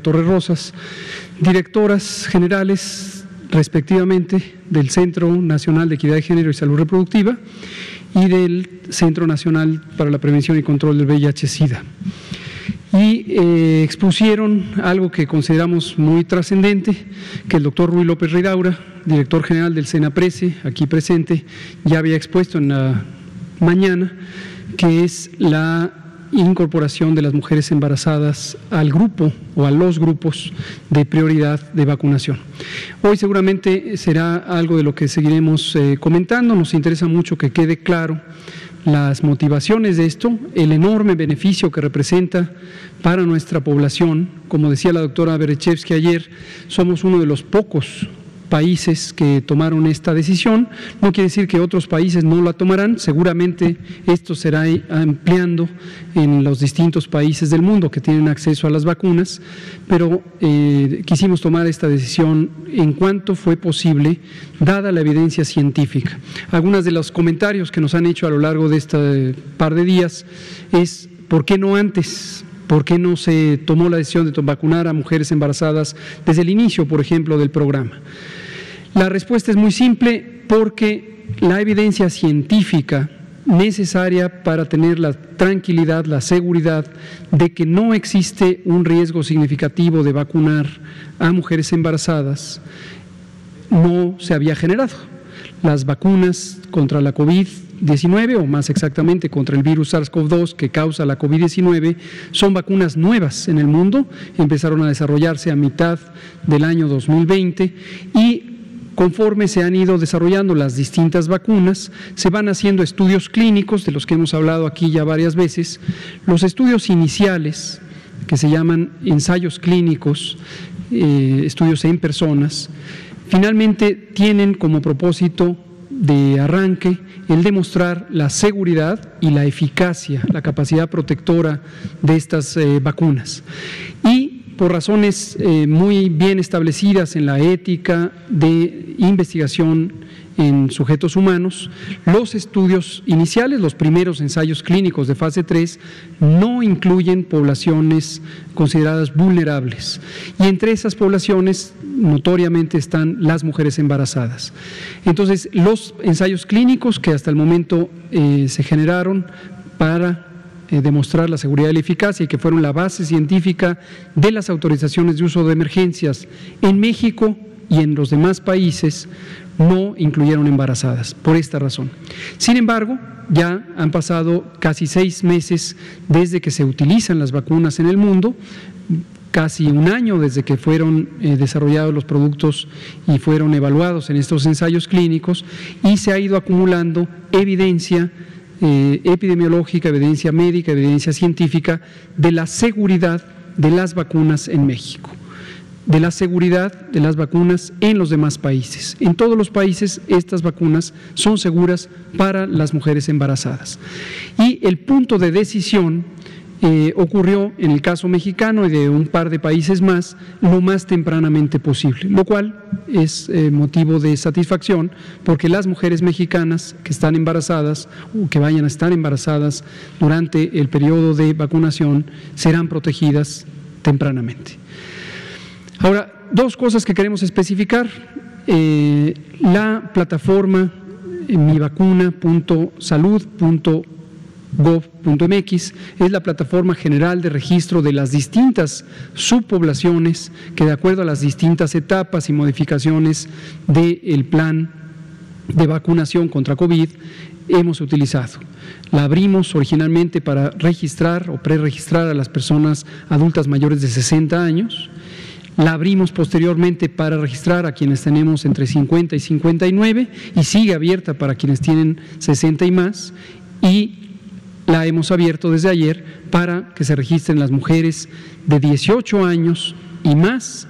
Torres Rosas, directoras generales respectivamente del Centro Nacional de Equidad de Género y Salud Reproductiva y del Centro Nacional para la Prevención y Control del VIH-Sida. Y eh, expusieron algo que consideramos muy trascendente, que el doctor Ruy López Ridaura, director general del SENAPRESE, aquí presente, ya había expuesto en la mañana, que es la incorporación de las mujeres embarazadas al grupo o a los grupos de prioridad de vacunación. Hoy seguramente será algo de lo que seguiremos eh, comentando. Nos interesa mucho que quede claro las motivaciones de esto, el enorme beneficio que representa para nuestra población. Como decía la doctora Berechevsky ayer, somos uno de los pocos países que tomaron esta decisión. No quiere decir que otros países no la tomarán, seguramente esto será ampliando en los distintos países del mundo que tienen acceso a las vacunas, pero eh, quisimos tomar esta decisión en cuanto fue posible, dada la evidencia científica. Algunos de los comentarios que nos han hecho a lo largo de este par de días es, ¿por qué no antes? ¿Por qué no se tomó la decisión de vacunar a mujeres embarazadas desde el inicio, por ejemplo, del programa? La respuesta es muy simple porque la evidencia científica necesaria para tener la tranquilidad, la seguridad de que no existe un riesgo significativo de vacunar a mujeres embarazadas no se había generado. Las vacunas contra la COVID-19, o más exactamente contra el virus SARS-CoV-2 que causa la COVID-19, son vacunas nuevas en el mundo, empezaron a desarrollarse a mitad del año 2020 y Conforme se han ido desarrollando las distintas vacunas, se van haciendo estudios clínicos, de los que hemos hablado aquí ya varias veces. Los estudios iniciales, que se llaman ensayos clínicos, eh, estudios en personas, finalmente tienen como propósito de arranque el demostrar la seguridad y la eficacia, la capacidad protectora de estas eh, vacunas. Y por razones eh, muy bien establecidas en la ética de investigación en sujetos humanos, los estudios iniciales, los primeros ensayos clínicos de fase 3, no incluyen poblaciones consideradas vulnerables. Y entre esas poblaciones notoriamente están las mujeres embarazadas. Entonces, los ensayos clínicos que hasta el momento eh, se generaron para eh, demostrar la seguridad y la eficacia y que fueron la base científica de las autorizaciones de uso de emergencias en México y en los demás países no incluyeron embarazadas, por esta razón. Sin embargo, ya han pasado casi seis meses desde que se utilizan las vacunas en el mundo, casi un año desde que fueron eh, desarrollados los productos y fueron evaluados en estos ensayos clínicos y se ha ido acumulando evidencia eh, epidemiológica, evidencia médica, evidencia científica de la seguridad de las vacunas en México, de la seguridad de las vacunas en los demás países. En todos los países estas vacunas son seguras para las mujeres embarazadas. Y el punto de decisión eh, ocurrió en el caso mexicano y de un par de países más lo más tempranamente posible, lo cual es eh, motivo de satisfacción porque las mujeres mexicanas que están embarazadas o que vayan a estar embarazadas durante el periodo de vacunación serán protegidas tempranamente. Ahora, dos cosas que queremos especificar. Eh, la plataforma mivacuna.salud.org gov.mx es la plataforma general de registro de las distintas subpoblaciones que de acuerdo a las distintas etapas y modificaciones del plan de vacunación contra COVID hemos utilizado. La abrimos originalmente para registrar o preregistrar a las personas adultas mayores de 60 años. La abrimos posteriormente para registrar a quienes tenemos entre 50 y 59 y sigue abierta para quienes tienen 60 y más. Y la hemos abierto desde ayer para que se registren las mujeres de 18 años y más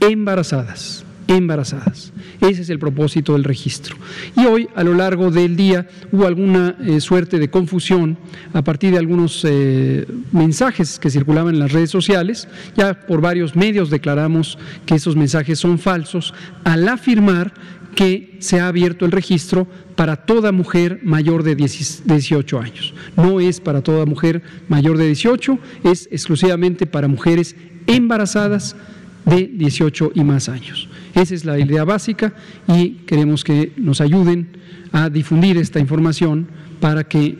embarazadas, embarazadas. Ese es el propósito del registro. Y hoy, a lo largo del día, hubo alguna eh, suerte de confusión a partir de algunos eh, mensajes que circulaban en las redes sociales. Ya por varios medios declaramos que esos mensajes son falsos al afirmar que se ha abierto el registro para toda mujer mayor de 18 años. No es para toda mujer mayor de 18, es exclusivamente para mujeres embarazadas de 18 y más años. Esa es la idea básica y queremos que nos ayuden a difundir esta información para que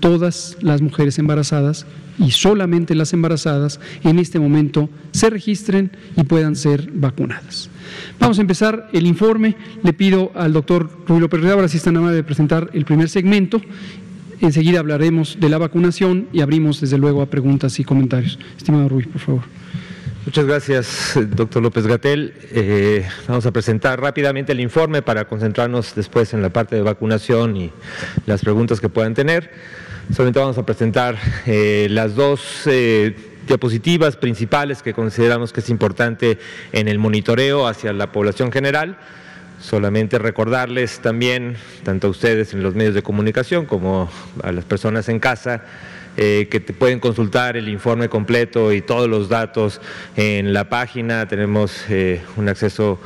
todas las mujeres embarazadas y solamente las embarazadas en este momento se registren y puedan ser vacunadas. Vamos a empezar el informe. Le pido al doctor Rubio López Redabra si está amable de presentar el primer segmento. Enseguida hablaremos de la vacunación y abrimos desde luego a preguntas y comentarios. Estimado Rubio, por favor. Muchas gracias, doctor López Gatel. Eh, vamos a presentar rápidamente el informe para concentrarnos después en la parte de vacunación y las preguntas que puedan tener. Solamente vamos a presentar eh, las dos eh, diapositivas principales que consideramos que es importante en el monitoreo hacia la población general. Solamente recordarles también, tanto a ustedes en los medios de comunicación como a las personas en casa, eh, que pueden consultar el informe completo y todos los datos en la página. Tenemos un acceso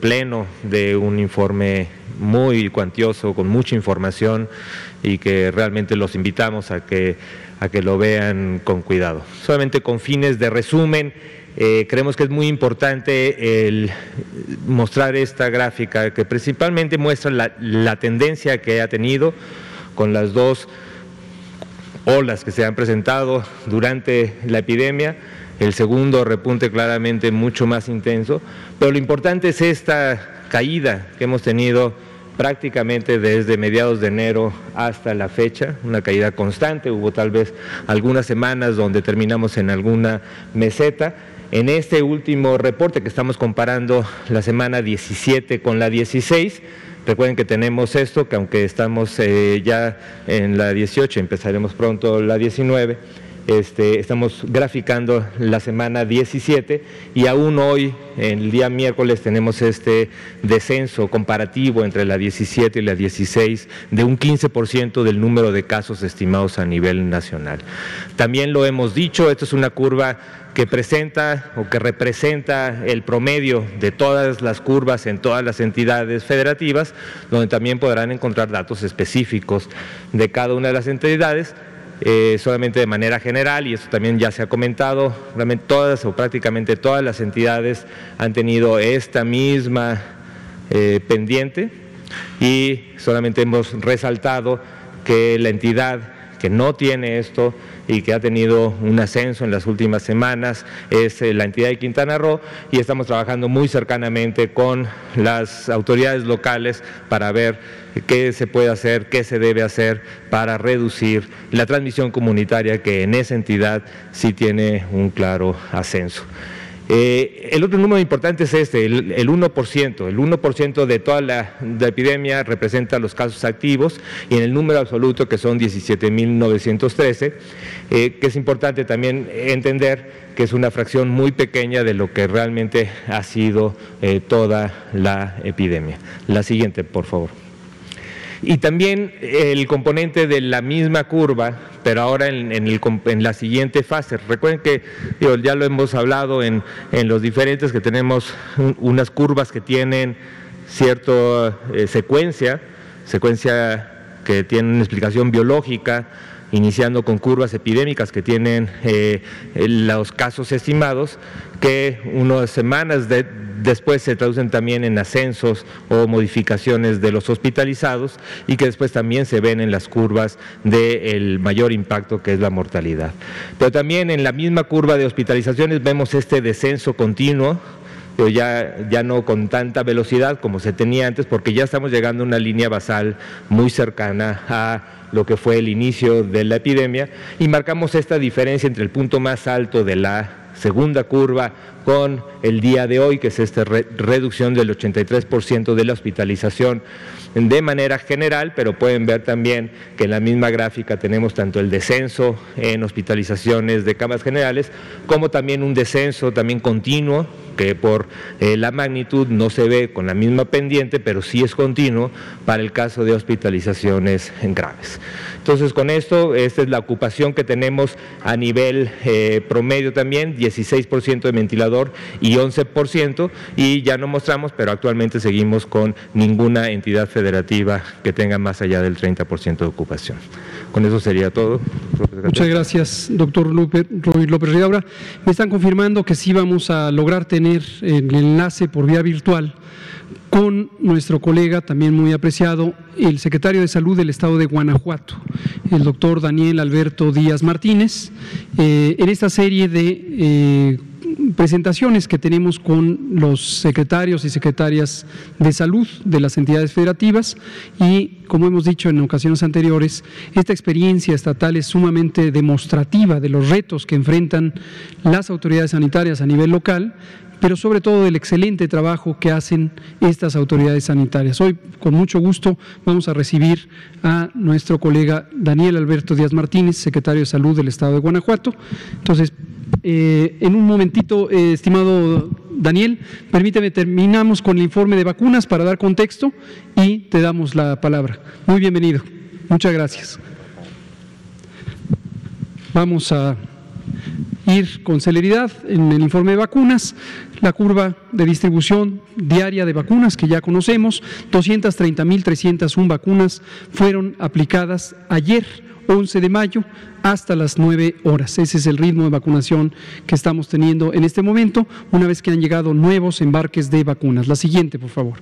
pleno de un informe muy cuantioso, con mucha información y que realmente los invitamos a que, a que lo vean con cuidado. Solamente con fines de resumen, eh, creemos que es muy importante el mostrar esta gráfica que principalmente muestra la, la tendencia que ha tenido con las dos olas que se han presentado durante la epidemia el segundo repunte claramente mucho más intenso, pero lo importante es esta caída que hemos tenido prácticamente desde mediados de enero hasta la fecha, una caída constante, hubo tal vez algunas semanas donde terminamos en alguna meseta. En este último reporte que estamos comparando la semana 17 con la 16, recuerden que tenemos esto, que aunque estamos eh, ya en la 18, empezaremos pronto la 19, este, estamos graficando la semana 17 y aún hoy, el día miércoles, tenemos este descenso comparativo entre la 17 y la 16 de un 15% del número de casos estimados a nivel nacional. También lo hemos dicho, esto es una curva que presenta o que representa el promedio de todas las curvas en todas las entidades federativas, donde también podrán encontrar datos específicos de cada una de las entidades eh, solamente de manera general, y esto también ya se ha comentado, realmente todas o prácticamente todas las entidades han tenido esta misma eh, pendiente y solamente hemos resaltado que la entidad que no tiene esto y que ha tenido un ascenso en las últimas semanas es eh, la entidad de Quintana Roo y estamos trabajando muy cercanamente con las autoridades locales para ver qué se puede hacer, qué se debe hacer para reducir la transmisión comunitaria que en esa entidad sí tiene un claro ascenso. Eh, el otro número importante es este, el, 1%. El 1% de toda la, epidemia representa los casos activos y en el número absoluto, que son 17.913, eh, que es importante también entender que es una fracción muy pequeña de lo que realmente ha sido eh, toda la epidemia. La siguiente, por favor. Y también el componente de la misma curva, pero ahora en, la siguiente fase. Recuerden que ya lo hemos hablado en, los diferentes que tenemos unas curvas que tienen cierta eh, secuencia, secuencia que tiene una explicación biológica, iniciando con curvas epidémicas que tienen eh, los casos estimados, que unas semanas después se traducen también en ascensos o modificaciones de los hospitalizados y que después también se ven en las curvas del mayor impacto que es la mortalidad. Pero también en la misma curva de hospitalizaciones vemos este descenso continuo pero ya, ya no con tanta velocidad como se tenía antes, porque ya estamos llegando a una línea basal muy cercana a lo que fue el inicio de la epidemia y marcamos esta diferencia entre el punto más alto de la segunda curva con el día de hoy, que es esta reducción del 83% de la hospitalización de manera general, pero pueden ver también que en la misma gráfica tenemos tanto el descenso en hospitalizaciones de camas generales, como también un descenso también continuo, que por eh, la magnitud no se ve con la misma pendiente, pero sí es continuo para el caso de hospitalizaciones graves. Entonces, con esto, esta es la ocupación que tenemos a nivel eh, promedio también, 16% de ventiladores Y 11%, y ya no mostramos, pero actualmente seguimos con ninguna entidad federativa que tenga más allá del 30% de ocupación. Con eso sería todo. Muchas gracias, doctor López, López Ridaura. Me están confirmando que sí vamos a lograr tener el enlace por vía virtual con nuestro colega, también muy apreciado, el secretario de Salud del Estado de Guanajuato, el doctor Daniel Alberto Díaz Martínez, eh, en esta serie de eh, presentaciones que tenemos con los secretarios y secretarias de salud de las entidades federativas y, como hemos dicho en ocasiones anteriores, esta experiencia estatal es sumamente demostrativa de los retos que enfrentan las autoridades sanitarias a nivel local pero sobre todo del excelente trabajo que hacen estas autoridades sanitarias. Hoy, con mucho gusto, vamos a recibir a nuestro colega Daniel Alberto Díaz Martínez, secretario de Salud del Estado de Guanajuato. Entonces, eh, en un momentito, eh, estimado Daniel, permíteme, terminamos con el informe de vacunas para dar contexto y te damos la palabra. Muy bienvenido. Muchas gracias. Vamos a ir con celeridad en el informe de vacunas la curva de distribución diaria de vacunas que ya conocemos, 230.301 vacunas fueron aplicadas ayer, 11 de mayo, hasta las 9 horas. Ese es el ritmo de vacunación que estamos teniendo en este momento, una vez que han llegado nuevos embarques de vacunas. La siguiente, por favor.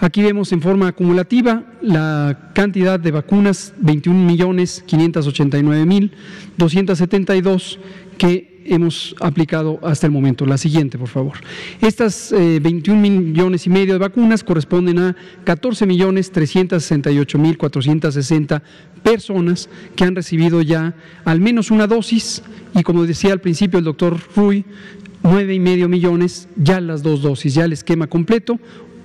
Aquí vemos en forma acumulativa la cantidad de vacunas, 21.589.272, que hemos aplicado hasta el momento. La siguiente, por favor. Estas 21 eh, millones y medio de vacunas corresponden a 14 millones 368 mil 460 personas que han recibido ya al menos una dosis y como decía al principio el doctor Rui, nueve y medio millones ya las dos dosis, ya el esquema completo,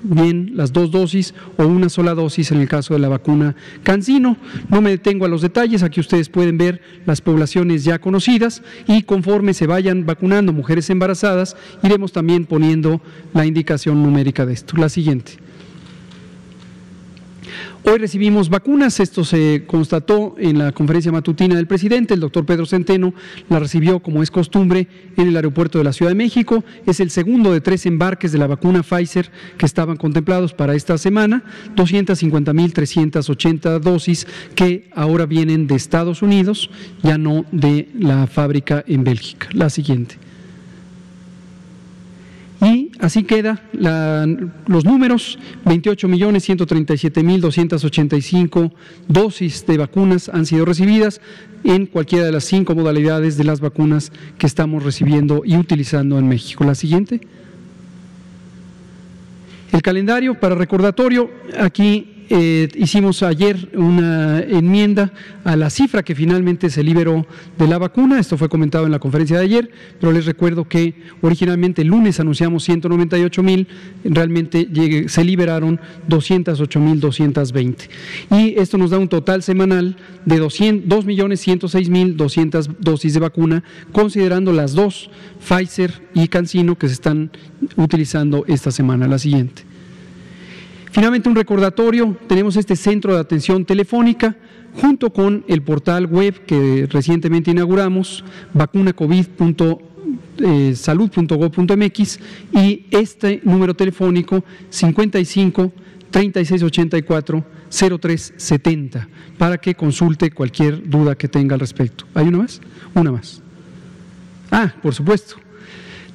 bien las dos dosis o una sola dosis en el caso de la vacuna Cancino. No me detengo a los detalles, aquí ustedes pueden ver las poblaciones ya conocidas y conforme se vayan vacunando mujeres embarazadas, iremos también poniendo la indicación numérica de esto. La siguiente. Hoy recibimos vacunas, esto se constató en la conferencia matutina del presidente, el doctor Pedro Centeno la recibió como es costumbre en el aeropuerto de la Ciudad de México, es el segundo de tres embarques de la vacuna Pfizer que estaban contemplados para esta semana, 250.380 dosis que ahora vienen de Estados Unidos, ya no de la fábrica en Bélgica. La siguiente. Así queda los números, 28 millones 137 mil 285 dosis de vacunas han sido recibidas en cualquiera de las cinco modalidades de las vacunas que estamos recibiendo y utilizando en México. La siguiente. El calendario para recordatorio, aquí eh, hicimos ayer una enmienda a la cifra que finalmente se liberó de la vacuna. Esto fue comentado en la conferencia de ayer, pero les recuerdo que originalmente el lunes anunciamos 198 mil, realmente se liberaron 208 mil 220. Y esto nos da un total semanal de 2 millones 106 mil 200 dosis de vacuna, considerando las dos Pfizer y CanSino que se están utilizando esta semana. La siguiente. Finalmente, un recordatorio, tenemos este centro de atención telefónica junto con el portal web que recientemente inauguramos, vacunacovid.salud.gov.mx y este número telefónico 55 3684 0370 para que consulte cualquier duda que tenga al respecto. ¿Hay una más? Una más. Ah, por supuesto.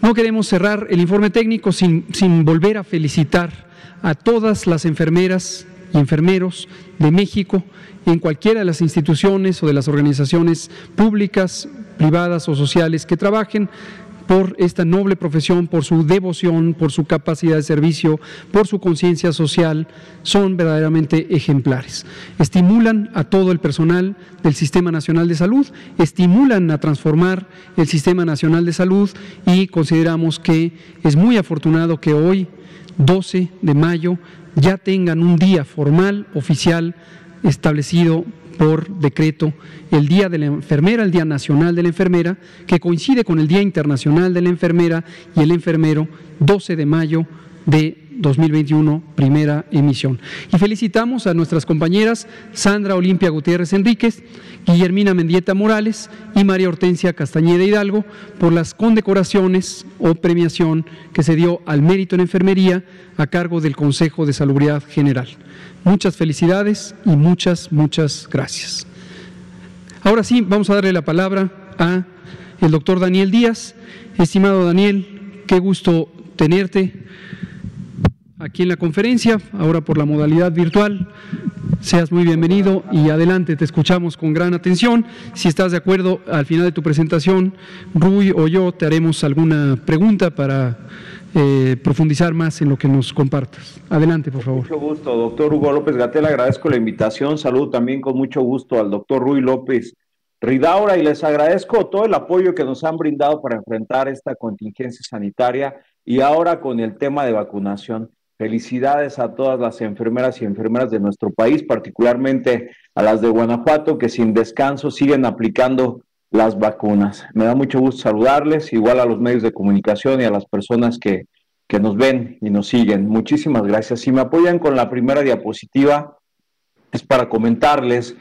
No queremos cerrar el informe técnico sin, sin volver a felicitar a todas las enfermeras y enfermeros de México en cualquiera de las instituciones o de las organizaciones públicas, privadas o sociales que trabajen por esta noble profesión, por su devoción, por su capacidad de servicio, por su conciencia social, son verdaderamente ejemplares. Estimulan a todo el personal del Sistema Nacional de Salud, estimulan a transformar el Sistema Nacional de Salud y consideramos que es muy afortunado que hoy 12 de mayo ya tengan un día formal, oficial, establecido por decreto, el Día de la Enfermera, el Día Nacional de la Enfermera, que coincide con el Día Internacional de la Enfermera y el Enfermero, 12 de mayo de 2021, primera emisión. Y felicitamos a nuestras compañeras Sandra Olimpia Gutiérrez Enríquez, Guillermina Mendieta Morales y María Hortensia Castañeda Hidalgo por las condecoraciones o premiación que se dio al mérito en enfermería a cargo del Consejo de Salubridad General. Muchas felicidades y muchas, muchas gracias. Ahora sí, vamos a darle la palabra a el doctor Daniel Díaz. Estimado Daniel, qué gusto tenerte aquí en la conferencia, ahora por la modalidad virtual. Seas muy bienvenido y adelante, te escuchamos con gran atención. Si estás de acuerdo, al final de tu presentación, Rui o yo te haremos alguna pregunta para eh, profundizar más en lo que nos compartas. Adelante, por favor. Mucho gusto, doctor Hugo López Gatel, agradezco la invitación. Saludo también con mucho gusto al doctor Rui López Ridaura y les agradezco todo el apoyo que nos han brindado para enfrentar esta contingencia sanitaria y ahora con el tema de vacunación. Felicidades a todas las enfermeras y enfermeras de nuestro país, particularmente a las de Guanajuato, que sin descanso siguen aplicando las vacunas. Me da mucho gusto saludarles, igual a los medios de comunicación y a las personas que, que nos ven y nos siguen. Muchísimas gracias. Si me apoyan con la primera diapositiva, es para comentarles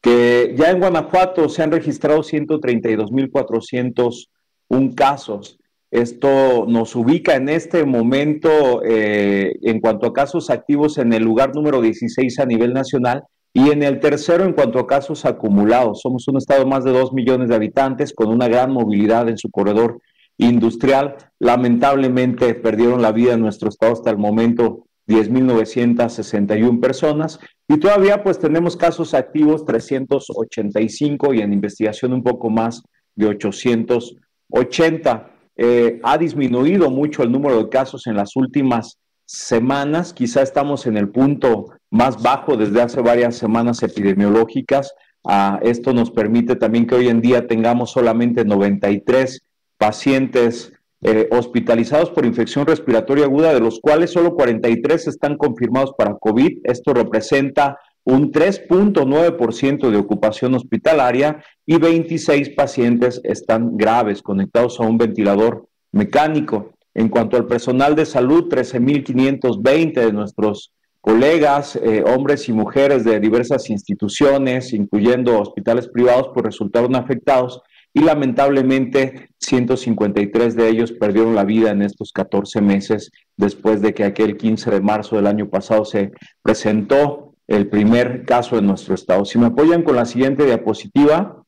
que ya en Guanajuato se han registrado 132.401 casos. Esto nos ubica en este momento eh, en cuanto a casos activos en el lugar número 16 a nivel nacional y en el tercero en cuanto a casos acumulados. Somos un estado de más de 2 millones de habitantes con una gran movilidad en su corredor industrial. Lamentablemente perdieron la vida en nuestro estado hasta el momento 10.961 personas y todavía pues tenemos casos activos 385 y en investigación un poco más de 880. Eh, ha disminuido mucho el número de casos en las últimas semanas, quizá estamos en el punto más bajo desde hace varias semanas epidemiológicas. Ah, esto nos permite también que hoy en día tengamos solamente 93 pacientes eh, hospitalizados por infección respiratoria aguda, de los cuales solo 43 están confirmados para COVID. Esto representa un 3.9% de ocupación hospitalaria y 26 pacientes están graves conectados a un ventilador mecánico. En cuanto al personal de salud, 13.520 de nuestros colegas, eh, hombres y mujeres de diversas instituciones, incluyendo hospitales privados, pues resultaron afectados y lamentablemente 153 de ellos perdieron la vida en estos 14 meses después de que aquel 15 de marzo del año pasado se presentó el primer caso en nuestro estado. Si me apoyan con la siguiente diapositiva,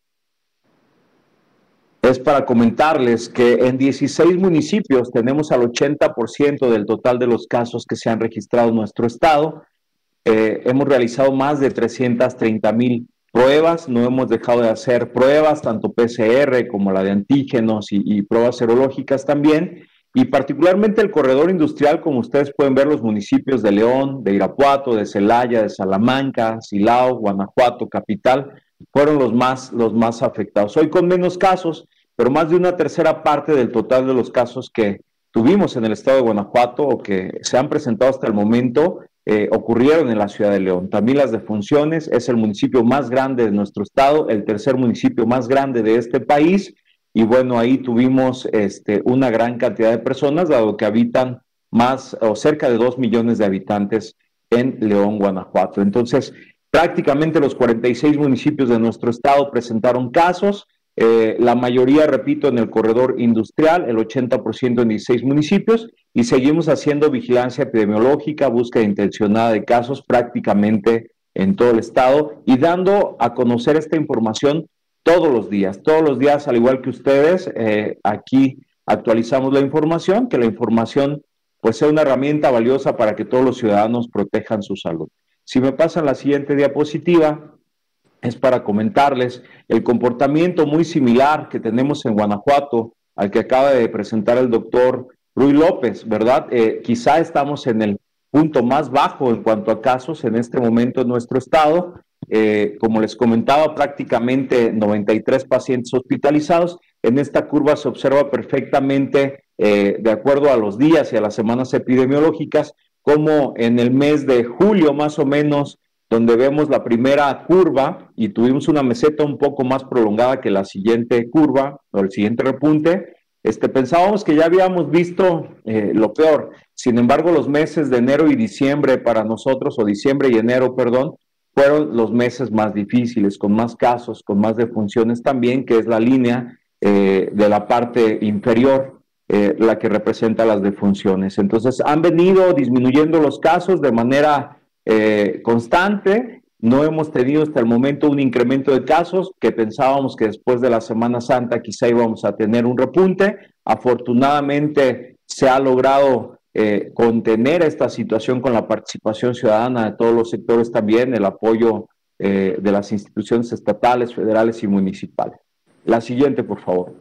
es para comentarles que en 16 municipios tenemos al 80% del total de los casos que se han registrado en nuestro estado. Eh, hemos realizado más de 330 mil pruebas, no hemos dejado de hacer pruebas, tanto PCR como la de antígenos y, pruebas serológicas también, y particularmente el corredor industrial, como ustedes pueden ver, los municipios de León, de Irapuato, de Celaya, de Salamanca, Silao, Guanajuato, Capital, fueron los más, los más afectados. Hoy con menos casos, pero más de una tercera parte del total de los casos que tuvimos en el estado de Guanajuato o que se han presentado hasta el momento eh, ocurrieron en la ciudad de León. También las defunciones, es el municipio más grande de nuestro estado, el tercer municipio más grande de este país, y bueno, ahí tuvimos este, una gran cantidad de personas, dado que habitan más o cerca de dos millones de habitantes en León, Guanajuato. Entonces, prácticamente los 46 municipios de nuestro estado presentaron casos, eh, la mayoría, repito, en el corredor industrial, el 80% en 16 municipios, y seguimos haciendo vigilancia epidemiológica, búsqueda intencionada de casos prácticamente en todo el estado y dando a conocer esta información todos los días. Todos los días, al igual que ustedes, eh, aquí actualizamos la información, que la información pues sea una herramienta valiosa para que todos los ciudadanos protejan su salud. Si me pasan la siguiente diapositiva, es para comentarles el comportamiento muy similar que tenemos en Guanajuato al que acaba de presentar el doctor Rui López, ¿verdad? Eh, quizá estamos en el punto más bajo en cuanto a casos en este momento en nuestro estado. Eh, como les comentaba, prácticamente 93 pacientes hospitalizados. En esta curva se observa perfectamente, eh, de acuerdo a los días y a las semanas epidemiológicas, como en el mes de julio más o menos donde vemos la primera curva y tuvimos una meseta un poco más prolongada que la siguiente curva o el siguiente repunte, este, pensábamos que ya habíamos visto eh, lo peor. Sin embargo, los meses de enero y diciembre para nosotros, o diciembre y enero, perdón, fueron los meses más difíciles, con más casos, con más defunciones también, que es la línea eh, de la parte inferior, eh, la que representa las defunciones. Entonces, han venido disminuyendo los casos de manera eh, constante. No hemos tenido hasta el momento un incremento de casos que pensábamos que después de la Semana Santa quizá íbamos a tener un repunte. Afortunadamente se ha logrado eh, contener esta situación con la participación ciudadana de todos los sectores también, el apoyo eh, de las instituciones estatales, federales y municipales. La siguiente, por favor.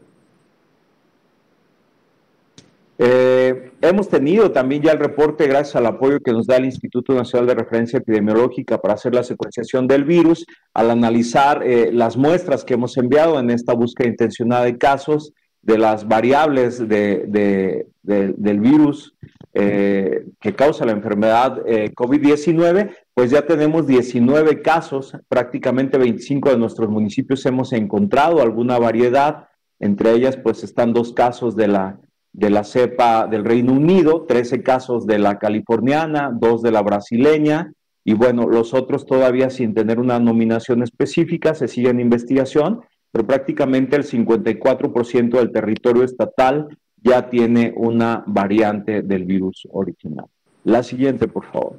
Eh, hemos tenido también ya el reporte gracias al apoyo que nos da el Instituto Nacional de Referencia Epidemiológica para hacer la secuenciación del virus, al analizar las muestras que hemos enviado en esta búsqueda intencionada de casos de las variables de, del virus eh, que causa la enfermedad eh, COVID-19, pues ya tenemos 19 casos, prácticamente 25 de nuestros municipios hemos encontrado alguna variedad, entre ellas pues están dos casos de la, de la cepa del Reino Unido, 13 casos de la californiana, dos de la brasileña, y bueno, los otros todavía sin tener una nominación específica, se sigue en investigación, pero prácticamente el 54% del territorio estatal ya tiene una variante del virus original. La siguiente, por favor.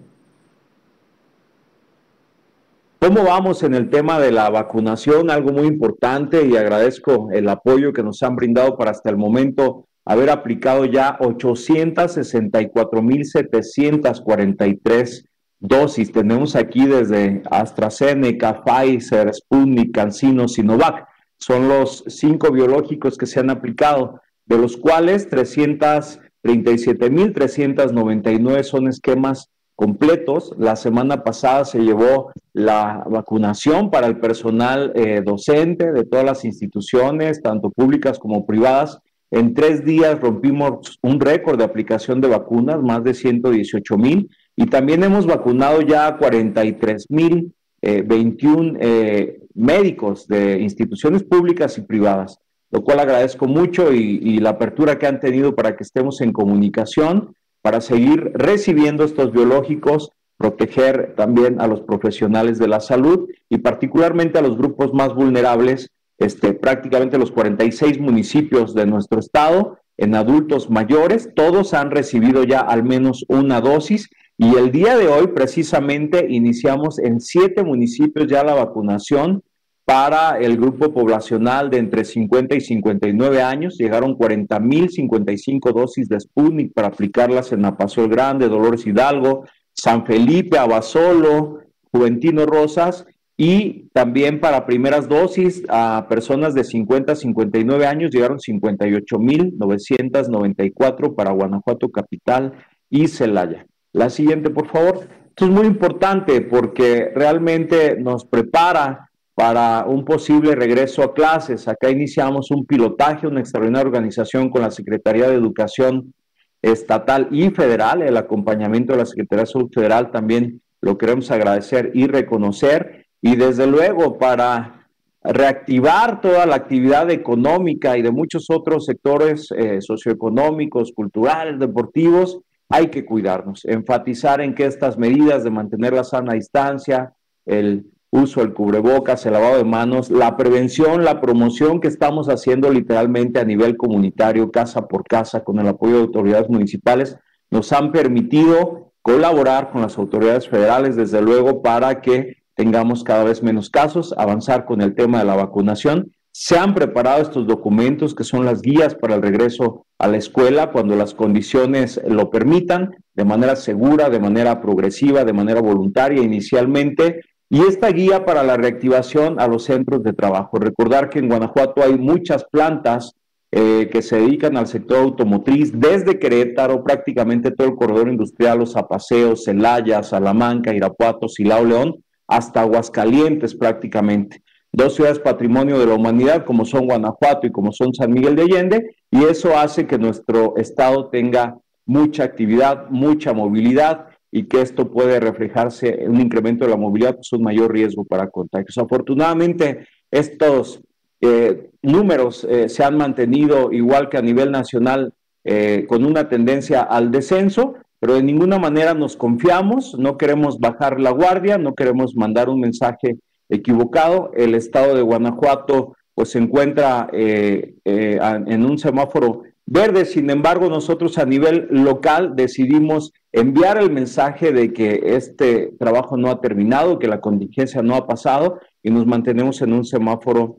¿Cómo vamos en el tema de la vacunación? Algo muy importante y agradezco el apoyo que nos han brindado para hasta el momento haber aplicado ya 864.743 dosis. Tenemos aquí desde AstraZeneca, Pfizer, Sputnik, CanSino, Sinovac. Son los cinco biológicos que se han aplicado de los cuales 337.399 son esquemas completos. La semana pasada se llevó la vacunación para el personal eh, docente de todas las instituciones, tanto públicas como privadas. En tres días rompimos un récord de aplicación de vacunas, más de 118 mil, y también hemos vacunado ya 43 mil 21 eh, eh, médicos de instituciones públicas y privadas lo cual agradezco mucho y, la apertura que han tenido para que estemos en comunicación, para seguir recibiendo estos biológicos, proteger también a los profesionales de la salud y particularmente a los grupos más vulnerables, este, prácticamente los 46 municipios de nuestro estado, en adultos mayores, todos han recibido ya al menos una dosis y el día de hoy precisamente iniciamos en siete municipios ya la vacunación para el grupo poblacional de entre 50 y 59 años. Llegaron 40.055 dosis de Sputnik para aplicarlas en Apasol Grande, Dolores Hidalgo, San Felipe, Abasolo, Juventino Rosas y también para primeras dosis a personas de 50 a 59 años llegaron 58.994 para Guanajuato Capital y Celaya. La siguiente, por favor. Esto es muy importante porque realmente nos prepara para un posible regreso a clases. Acá iniciamos un pilotaje, una extraordinaria organización con la Secretaría de Educación Estatal y Federal, el acompañamiento de la Secretaría de Salud Federal también lo queremos agradecer y reconocer. Y desde luego para reactivar toda la actividad económica y de muchos otros sectores eh, socioeconómicos, culturales, deportivos, hay que cuidarnos, enfatizar en que estas medidas de mantener la sana distancia, el uso cubrebocas, el lavado de manos, la prevención, la promoción que estamos haciendo literalmente a nivel comunitario, casa por casa, con el apoyo de autoridades municipales, nos han permitido colaborar con las autoridades federales, desde luego, para que tengamos cada vez menos casos, avanzar con el tema de la vacunación. Se han preparado estos documentos que son las guías para el regreso a la escuela cuando las condiciones lo permitan, de manera segura, de manera progresiva, de manera voluntaria inicialmente, y esta guía para la reactivación a los centros de trabajo. Recordar que en Guanajuato hay muchas plantas eh, que se dedican al sector automotriz, desde Querétaro, prácticamente todo el corredor industrial, los Apaseos, Celaya, Salamanca, Irapuato, Silao, León, hasta Aguascalientes prácticamente. Dos ciudades patrimonio de la humanidad como son Guanajuato y como son San Miguel de Allende, y eso hace que nuestro estado tenga mucha actividad, mucha movilidad y que esto puede reflejarse en un incremento de la movilidad, pues un mayor riesgo para contagios. Afortunadamente, estos eh, números eh, se han mantenido igual que a nivel nacional eh, con una tendencia al descenso, pero de ninguna manera nos confiamos, no queremos bajar la guardia, no queremos mandar un mensaje equivocado. El estado de Guanajuato pues se encuentra eh, eh, en un semáforo verde, sin embargo nosotros a nivel local decidimos enviar el mensaje de que este trabajo no ha terminado, que la contingencia no ha pasado y nos mantenemos en un semáforo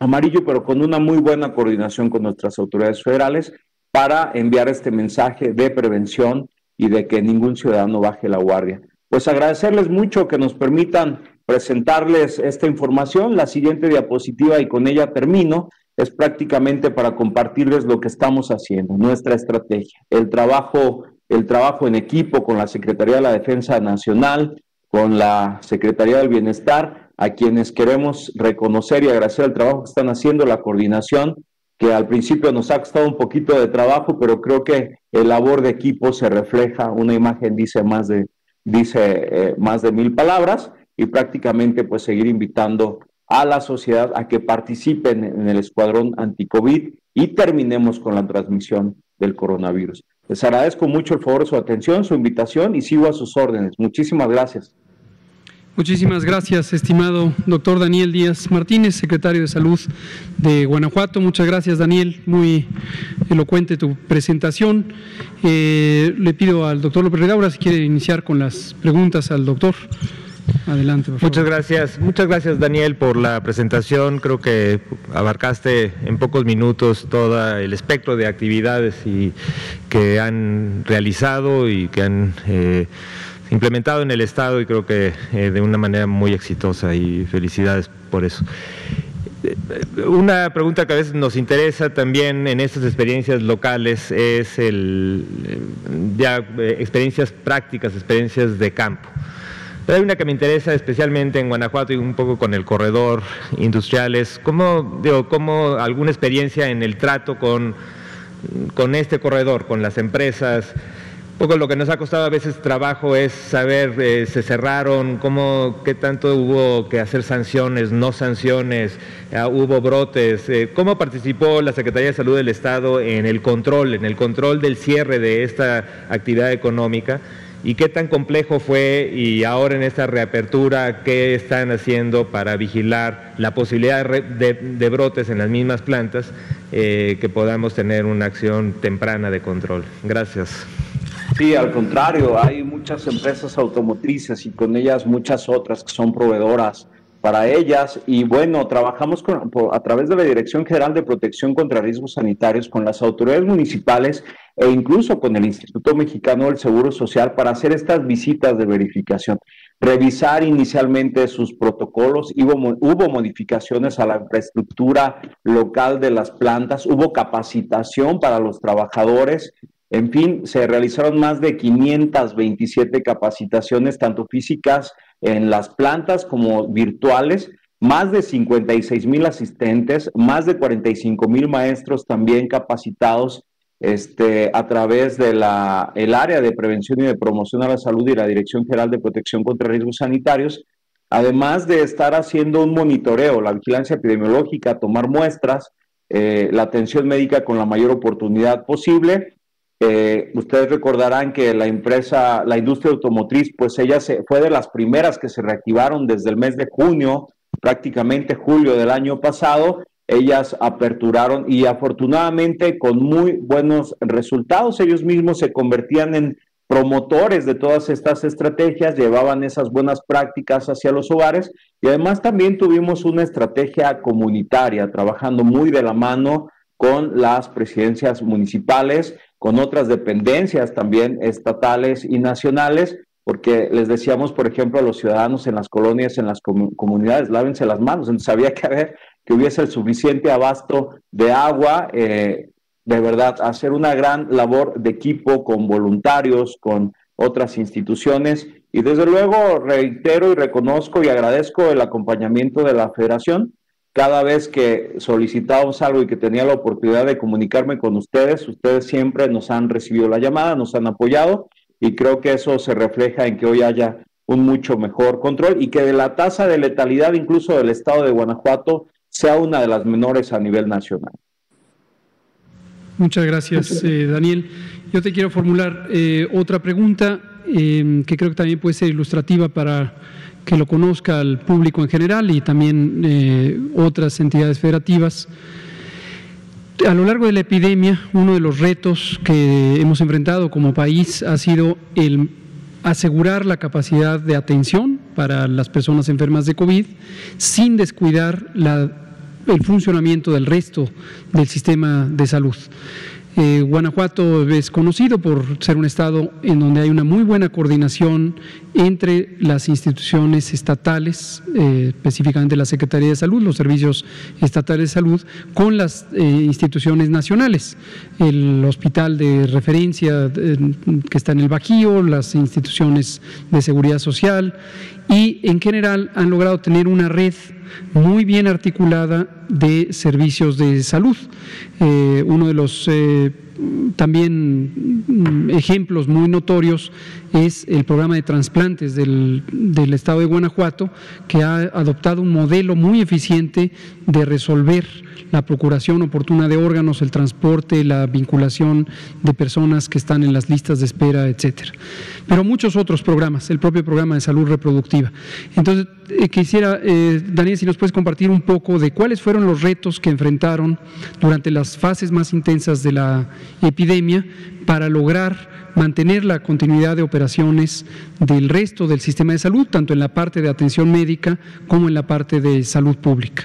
amarillo, pero con una muy buena coordinación con nuestras autoridades federales para enviar este mensaje de prevención y de que ningún ciudadano baje la guardia. Pues agradecerles mucho que nos permitan presentarles esta información. La siguiente diapositiva, y con ella termino, es prácticamente para compartirles lo que estamos haciendo, nuestra estrategia, el trabajo, el trabajo en equipo con la Secretaría de la Defensa Nacional, con la Secretaría del Bienestar, a quienes queremos reconocer y agradecer el trabajo que están haciendo, la coordinación, que al principio nos ha costado un poquito de trabajo, pero creo que el labor de equipo se refleja, una imagen dice más de, dice, eh, más de mil palabras, y prácticamente pues seguir invitando a la sociedad a que participen en el escuadrón anti-COVID y terminemos con la transmisión del coronavirus. Les agradezco mucho el favor de su atención, su invitación y sigo a sus órdenes. Muchísimas gracias. Muchísimas gracias, estimado doctor Daniel Díaz Martínez, secretario de Salud de Guanajuato. Muchas gracias, Daniel. Muy elocuente tu presentación. Eh, le pido al doctor López Redaura si quiere iniciar con las preguntas al doctor. Adelante, por favor. Muchas gracias, muchas gracias Daniel por la presentación. Creo que abarcaste en pocos minutos todo el espectro de actividades y, que han realizado y que han eh, implementado en el Estado y creo que eh, de una manera muy exitosa y felicidades por eso. Eh, una pregunta que a veces nos interesa también en estas experiencias locales es el, ya experiencias prácticas, experiencias de campo. Pero hay una que me interesa especialmente en Guanajuato y un poco con el corredor industrial, es cómo, digo, cómo alguna experiencia en el trato con, con este corredor, con las empresas, poco lo que nos ha costado a veces trabajo es saber, eh, se cerraron, cómo, qué tanto hubo que hacer sanciones, no sanciones, ah, hubo brotes, eh, cómo participó la Secretaría de Salud del Estado en el control, en el control del cierre de esta actividad económica y qué tan complejo fue y ahora en esta reapertura, qué están haciendo para vigilar la posibilidad de, brotes en las mismas plantas, eh, que podamos tener una acción temprana de control. Gracias. Sí, al contrario, hay muchas empresas automotrices y con ellas muchas otras que son proveedoras para ellas. Y bueno, trabajamos a través de la Dirección General de Protección contra Riesgos Sanitarios con las autoridades municipales e incluso con el Instituto Mexicano del Seguro Social para hacer estas visitas de verificación. Revisar inicialmente sus protocolos, hubo, hubo modificaciones a la infraestructura local de las plantas, hubo capacitación para los trabajadores en fin, se realizaron más de 527 capacitaciones, tanto físicas en las plantas como virtuales, más de 56 mil asistentes, más de 45 mil maestros también capacitados este, a través de la, el área de prevención y de promoción a la salud y la Dirección General de Protección contra Riesgos Sanitarios, además de estar haciendo un monitoreo, la vigilancia epidemiológica, tomar muestras, eh, la atención médica con la mayor oportunidad posible eh, ustedes recordarán que la empresa, la industria automotriz, pues ella se, fue de las primeras que se reactivaron desde el mes de junio, prácticamente julio del año pasado. Ellas aperturaron y afortunadamente con muy buenos resultados. Ellos mismos se convertían en promotores de todas estas estrategias, llevaban esas buenas prácticas hacia los hogares y además también tuvimos una estrategia comunitaria, trabajando muy de la mano con las presidencias municipales con otras dependencias también estatales y nacionales, porque les decíamos, por ejemplo, a los ciudadanos en las colonias, en las comunidades, lávense las manos. Entonces había que ver que hubiese el suficiente abasto de agua, eh, de verdad, hacer una gran labor de equipo con voluntarios, con otras instituciones. Y desde luego reitero y reconozco y agradezco el acompañamiento de la federación cada vez que solicitábamos algo y que tenía la oportunidad de comunicarme con ustedes, ustedes siempre nos han recibido la llamada, nos han apoyado y creo que eso se refleja en que hoy haya un mucho mejor control y que de la tasa de letalidad incluso del estado de Guanajuato sea una de las menores a nivel nacional. Muchas gracias, eh, Daniel. Yo te quiero formular eh, otra pregunta eh, que creo que también puede ser ilustrativa para que lo conozca el público en general y también otras entidades federativas. A lo largo de la epidemia, uno de los retos que hemos enfrentado como país ha sido el asegurar la capacidad de atención para las personas enfermas de COVID sin descuidar el funcionamiento del resto del sistema de salud. Eh, Guanajuato es conocido por ser un estado en donde hay una muy buena coordinación entre las instituciones estatales, eh, específicamente la Secretaría de Salud, los servicios estatales de salud, con las eh, instituciones nacionales, el hospital de referencia que está en el Bajío, las instituciones de seguridad social y en general han logrado tener una red muy bien articulada de servicios de salud. Eh, uno de los eh, también mm, ejemplos muy notorios es el programa de trasplantes del, del, Estado de Guanajuato, que ha adoptado un modelo muy eficiente de resolver la procuración oportuna de órganos, el transporte, la vinculación de personas que están en las listas de espera, etcétera. Pero muchos otros programas, el propio programa de salud reproductiva. Entonces, eh, quisiera, eh, Daniel, si nos puedes compartir un poco de cuáles fueron los retos que enfrentaron durante las fases más intensas de la epidemia para lograr mantener la continuidad de operaciones del resto del sistema de salud, tanto en la parte de atención médica como en la parte de salud pública.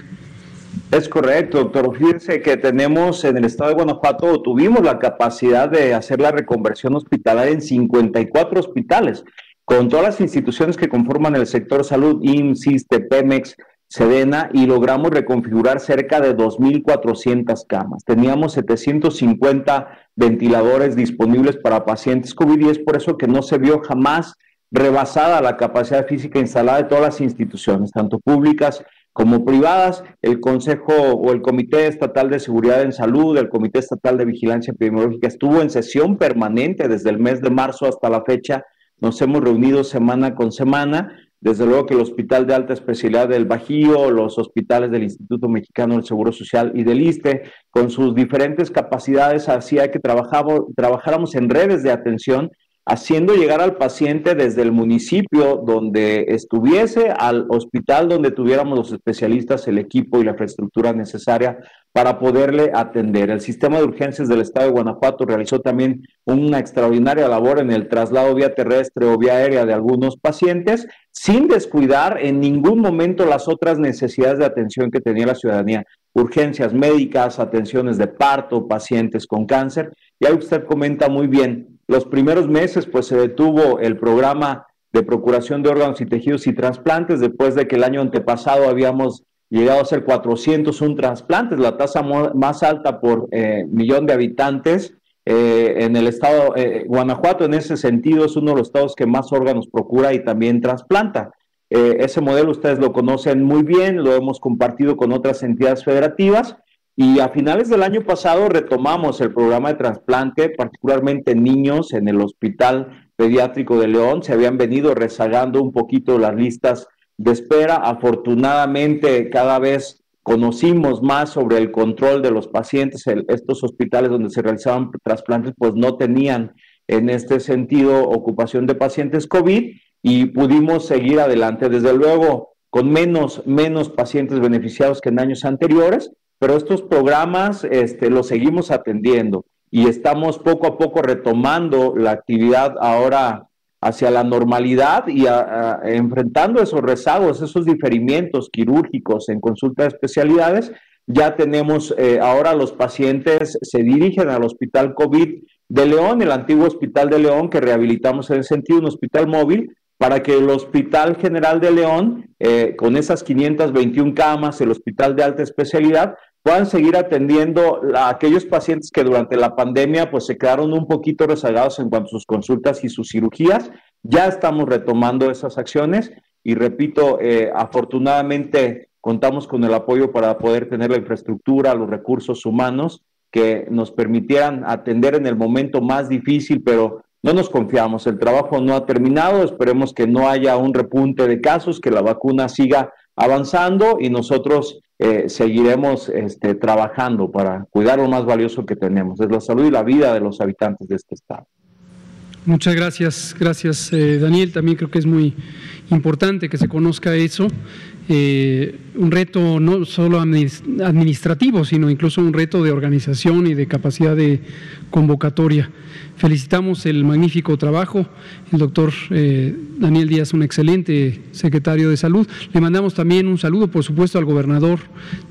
Es correcto, doctor. Fíjense que tenemos en el estado de Guanajuato, tuvimos la capacidad de hacer la reconversión hospitalaria en 54 hospitales, con todas las instituciones que conforman el sector salud, IMSS, Pemex, Sedena, y logramos reconfigurar cerca de 2.400 camas. Teníamos 750 ventiladores disponibles para pacientes COVID y es por eso que no se vio jamás rebasada la capacidad física instalada de todas las instituciones, tanto públicas como privadas, el Consejo o el Comité Estatal de Seguridad en Salud, el Comité Estatal de Vigilancia Epidemiológica estuvo en sesión permanente desde el mes de marzo hasta la fecha. Nos hemos reunido semana con semana. Desde luego que el Hospital de Alta Especialidad del Bajío, los hospitales del Instituto Mexicano del Seguro Social y del ISTE, con sus diferentes capacidades, hacía que trabajáramos en redes de atención haciendo llegar al paciente desde el municipio donde estuviese al hospital donde tuviéramos los especialistas, el equipo y la infraestructura necesaria para poderle atender. El sistema de urgencias del estado de Guanajuato realizó también una extraordinaria labor en el traslado vía terrestre o vía aérea de algunos pacientes, sin descuidar en ningún momento las otras necesidades de atención que tenía la ciudadanía urgencias médicas, atenciones de parto, pacientes con cáncer. Y ahí usted comenta muy bien, los primeros meses, pues se detuvo el programa de procuración de órganos y tejidos y trasplantes, después de que el año antepasado habíamos llegado a hacer 401 trasplantes, la tasa más alta por eh, millón de habitantes. Eh, en el estado, eh, Guanajuato en ese sentido es uno de los estados que más órganos procura y también trasplanta. ese modelo ustedes lo conocen muy bien, lo hemos compartido con otras entidades federativas y a finales del año pasado retomamos el programa de trasplante, particularmente en niños en el Hospital Pediátrico de León. Se habían venido rezagando un poquito las listas de espera. Afortunadamente, cada vez conocimos más sobre el control de los pacientes. estos hospitales donde se realizaban trasplantes, pues no tenían en este sentido ocupación de pacientes COVID y pudimos seguir adelante. Desde luego, con menos, menos pacientes beneficiados que en años anteriores, pero estos programas este, los seguimos atendiendo y estamos poco a poco retomando la actividad ahora hacia la normalidad y enfrentando esos rezagos, esos diferimientos quirúrgicos en consulta de especialidades. Ya tenemos eh, ahora los pacientes se dirigen al hospital COVID de León, el antiguo hospital de León que rehabilitamos en ese sentido, un hospital móvil, para que el Hospital General de León, eh, con esas 521 camas, el Hospital de Alta Especialidad, puedan seguir atendiendo a aquellos pacientes que durante la pandemia pues se quedaron un poquito rezagados en cuanto a sus consultas y sus cirugías. Ya estamos retomando esas acciones y repito, eh, afortunadamente contamos con el apoyo para poder tener la infraestructura, los recursos humanos que nos permitieran atender en el momento más difícil, pero no nos confiamos, el trabajo no ha terminado, esperemos que no haya un repunte de casos, que la vacuna siga avanzando y nosotros eh, seguiremos este, trabajando para cuidar lo más valioso que tenemos, es la salud y la vida de los habitantes de este estado. Muchas gracias, gracias eh, Daniel. También creo que es muy importante que se conozca eso. Eh, un reto no solo administrativo, sino incluso un reto de organización y de capacidad de convocatoria. Felicitamos el magnífico trabajo. El doctor eh, Daniel Díaz, un excelente secretario de salud. Le mandamos también un saludo, por supuesto, al gobernador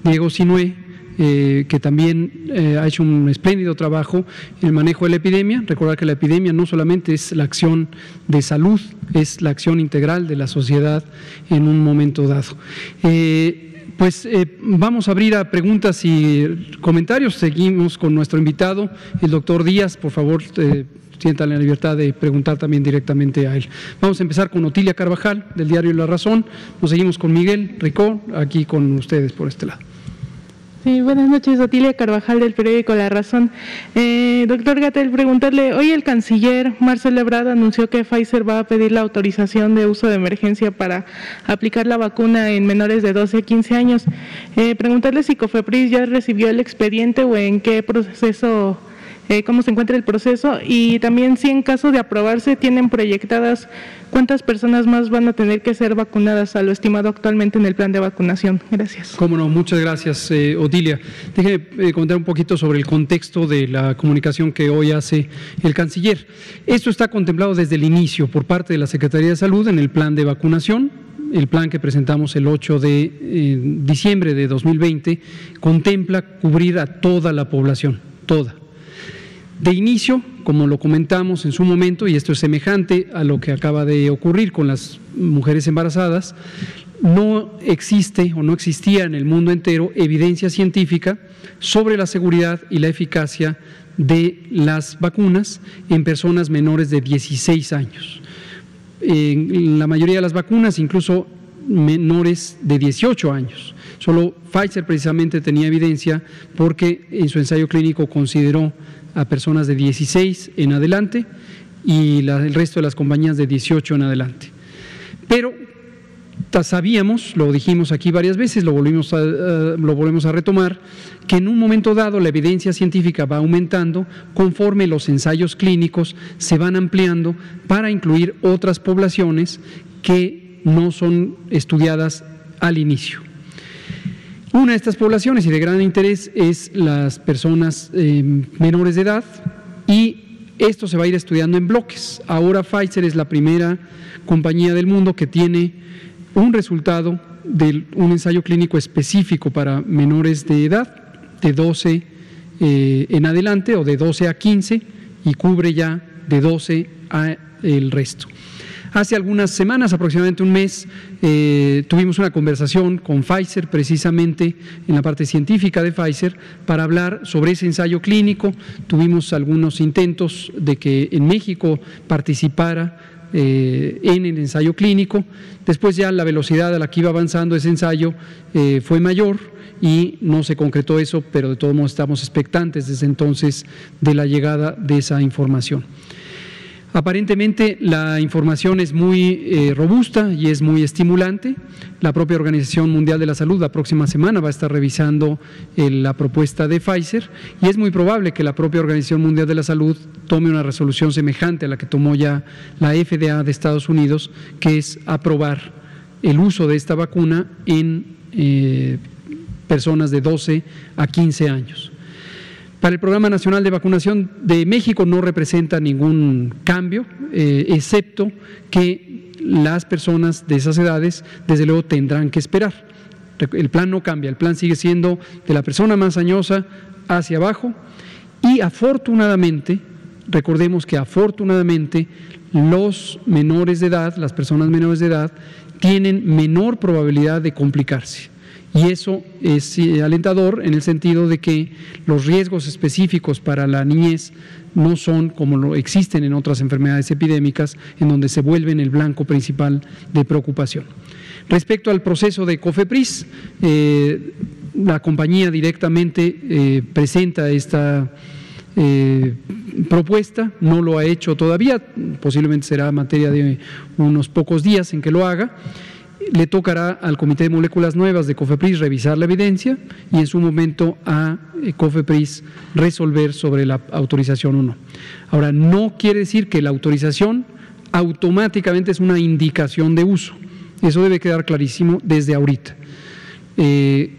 Diego Sinué, eh, que también eh, ha hecho un espléndido trabajo en el manejo de la epidemia. Recordar que la epidemia no solamente es la acción de salud, es la acción integral de la sociedad en un momento dado. Eh, pues vamos a abrir a preguntas y comentarios. Seguimos con nuestro invitado, el doctor Díaz. Por favor, sientan la libertad de preguntar también directamente a él. Vamos a empezar con Otilia Carvajal, del diario La Razón. Nos seguimos con Miguel Ricó, aquí con ustedes por este lado. Sí, buenas noches, Otilia Carvajal del periódico La Razón. Eh, doctor Gatel, preguntarle, hoy el canciller Marcelo Ebrard anunció que Pfizer va a pedir la autorización de uso de emergencia para aplicar la vacuna en menores de 12 a 15 años. Eh, preguntarle si Cofepris ya recibió el expediente o en qué proceso eh, cómo se encuentra el proceso y también si en caso de aprobarse tienen proyectadas cuántas personas más van a tener que ser vacunadas a lo estimado actualmente en el plan de vacunación. Gracias. Cómo no, muchas gracias, eh. Déjeme eh, comentar un poquito sobre el contexto de la comunicación que hoy hace el canciller. Esto está contemplado desde el inicio por parte de la Secretaría de Salud en el plan de vacunación el plan que presentamos el 8 de diciembre de 2020 contempla cubrir a toda la población, toda. De inicio, como lo comentamos en su momento, y esto es semejante a lo que acaba de ocurrir con las mujeres embarazadas, no existe o no existía en el mundo entero evidencia científica sobre la seguridad y la eficacia de las vacunas en personas menores de 16 años. En la mayoría de las vacunas, incluso menores de 18 años. Solo Pfizer precisamente tenía evidencia porque en su ensayo clínico consideró a personas de 16 en adelante y el resto de las compañías de 18 en adelante. Pero sabíamos, lo dijimos aquí varias veces, lo volvimos a, lo volvemos a retomar, que en un momento dado la evidencia científica va aumentando conforme los ensayos clínicos se van ampliando para incluir otras poblaciones que no son estudiadas al inicio. Una de estas poblaciones y de gran interés es las personas eh, menores de edad y esto se va a ir estudiando en bloques. Ahora Pfizer es la primera compañía del mundo que tiene un resultado de un ensayo clínico específico para menores de edad, de 12 eh, en adelante o de 12 a 15 y cubre ya de 12 a el resto. Hace algunas semanas, aproximadamente un mes, eh, tuvimos una conversación con Pfizer, precisamente en la parte científica de Pfizer, para hablar sobre ese ensayo clínico. Tuvimos algunos intentos de que en México participara eh, en el ensayo clínico. Después ya la velocidad a la que iba avanzando ese ensayo eh, fue mayor y no se concretó eso, pero de todos modos estamos expectantes desde entonces de la llegada de esa información. Aparentemente la información es muy eh, robusta y es muy estimulante. La propia Organización Mundial de la Salud la próxima semana va a estar revisando eh, la propuesta de Pfizer y es muy probable que la propia Organización Mundial de la Salud tome una resolución semejante a la que tomó ya la FDA de Estados Unidos, que es aprobar el uso de esta vacuna en eh, personas de 12 a 15 años. Para el Programa Nacional de Vacunación de México no representa ningún cambio, eh, excepto que las personas de esas edades, desde luego, tendrán que esperar. El plan no cambia, el plan sigue siendo de la persona más añosa hacia abajo y afortunadamente, recordemos que afortunadamente los menores de edad, las personas menores de edad, tienen menor probabilidad de complicarse. Y eso es eh, alentador en el sentido de que los riesgos específicos para la niñez no son como lo existen en otras enfermedades epidémicas, en donde se vuelven el blanco principal de preocupación. Respecto al proceso de COFEPRIS, eh, la compañía directamente eh, presenta esta propuesta, no lo ha hecho todavía, posiblemente será materia de unos pocos días en que lo haga le tocará al Comité de Moléculas Nuevas de COFEPRIS revisar la evidencia y en su momento a eh, COFEPRIS resolver sobre la autorización o no. Ahora, no quiere decir que la autorización automáticamente es una indicación de uso. Eso debe quedar clarísimo desde ahorita. Eh,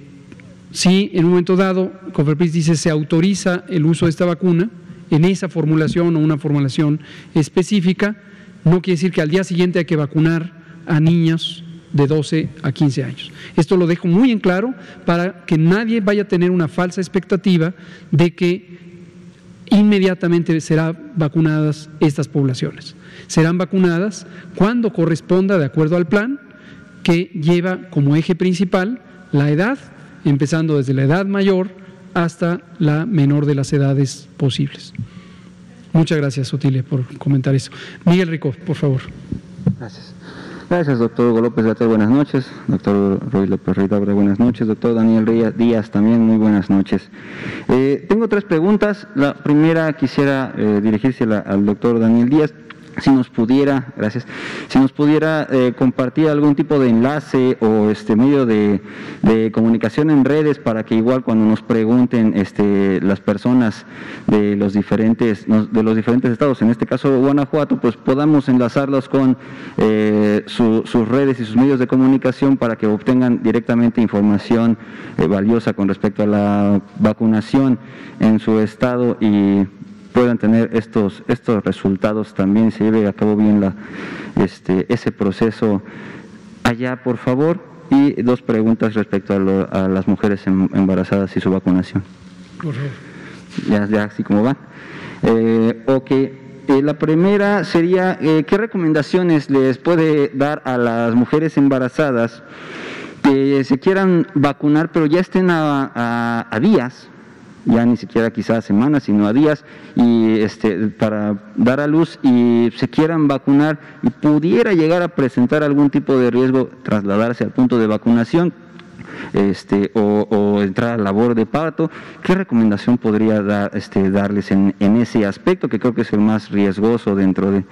si en un momento dado COFEPRIS dice se autoriza el uso de esta vacuna en esa formulación o una formulación específica, no quiere decir que al día siguiente hay que vacunar a niños de 12 a 15 años. Esto lo dejo muy en claro para que nadie vaya a tener una falsa expectativa de que inmediatamente serán vacunadas estas poblaciones. Serán vacunadas cuando corresponda, de acuerdo al plan, que lleva como eje principal la edad, empezando desde la edad mayor hasta la menor de las edades posibles. Muchas gracias, Otile, por comentar eso. Miguel Rico, por favor. Gracias. Gracias, doctor Hugo López Gatel, buenas noches. Doctor Roy López Ridaura, buenas noches. Doctor Daniel Díaz, también muy buenas noches. Eh, tengo tres preguntas. La primera quisiera eh, dirigirse al doctor Daniel Díaz si nos pudiera, gracias, si nos pudiera eh, compartir algún tipo de enlace o este medio de, comunicación en redes para que igual cuando nos pregunten este, las personas de los diferentes de los diferentes estados, en este caso Guanajuato, pues podamos enlazarlos con eh, sus redes y sus medios de comunicación para que obtengan directamente información eh, valiosa con respecto a la vacunación en su estado y puedan tener estos, estos resultados también se lleve a cabo bien la, este, ese proceso allá, por favor. Y dos preguntas respecto a, las mujeres em, embarazadas y su vacunación. Por favor. Ya, ya así como van. Eh, ok. Eh, la primera sería, eh, ¿qué recomendaciones les puede dar a las mujeres embarazadas que se quieran vacunar, pero ya estén a, a días ya ni siquiera quizás semanas, sino a días, y este, para dar a luz y se quieran vacunar y pudiera llegar a presentar algún tipo de riesgo, trasladarse al punto de vacunación, este, o, entrar a labor de parto, ¿qué recomendación podría dar, este, darles en, ese aspecto, que creo que es el más riesgoso dentro de,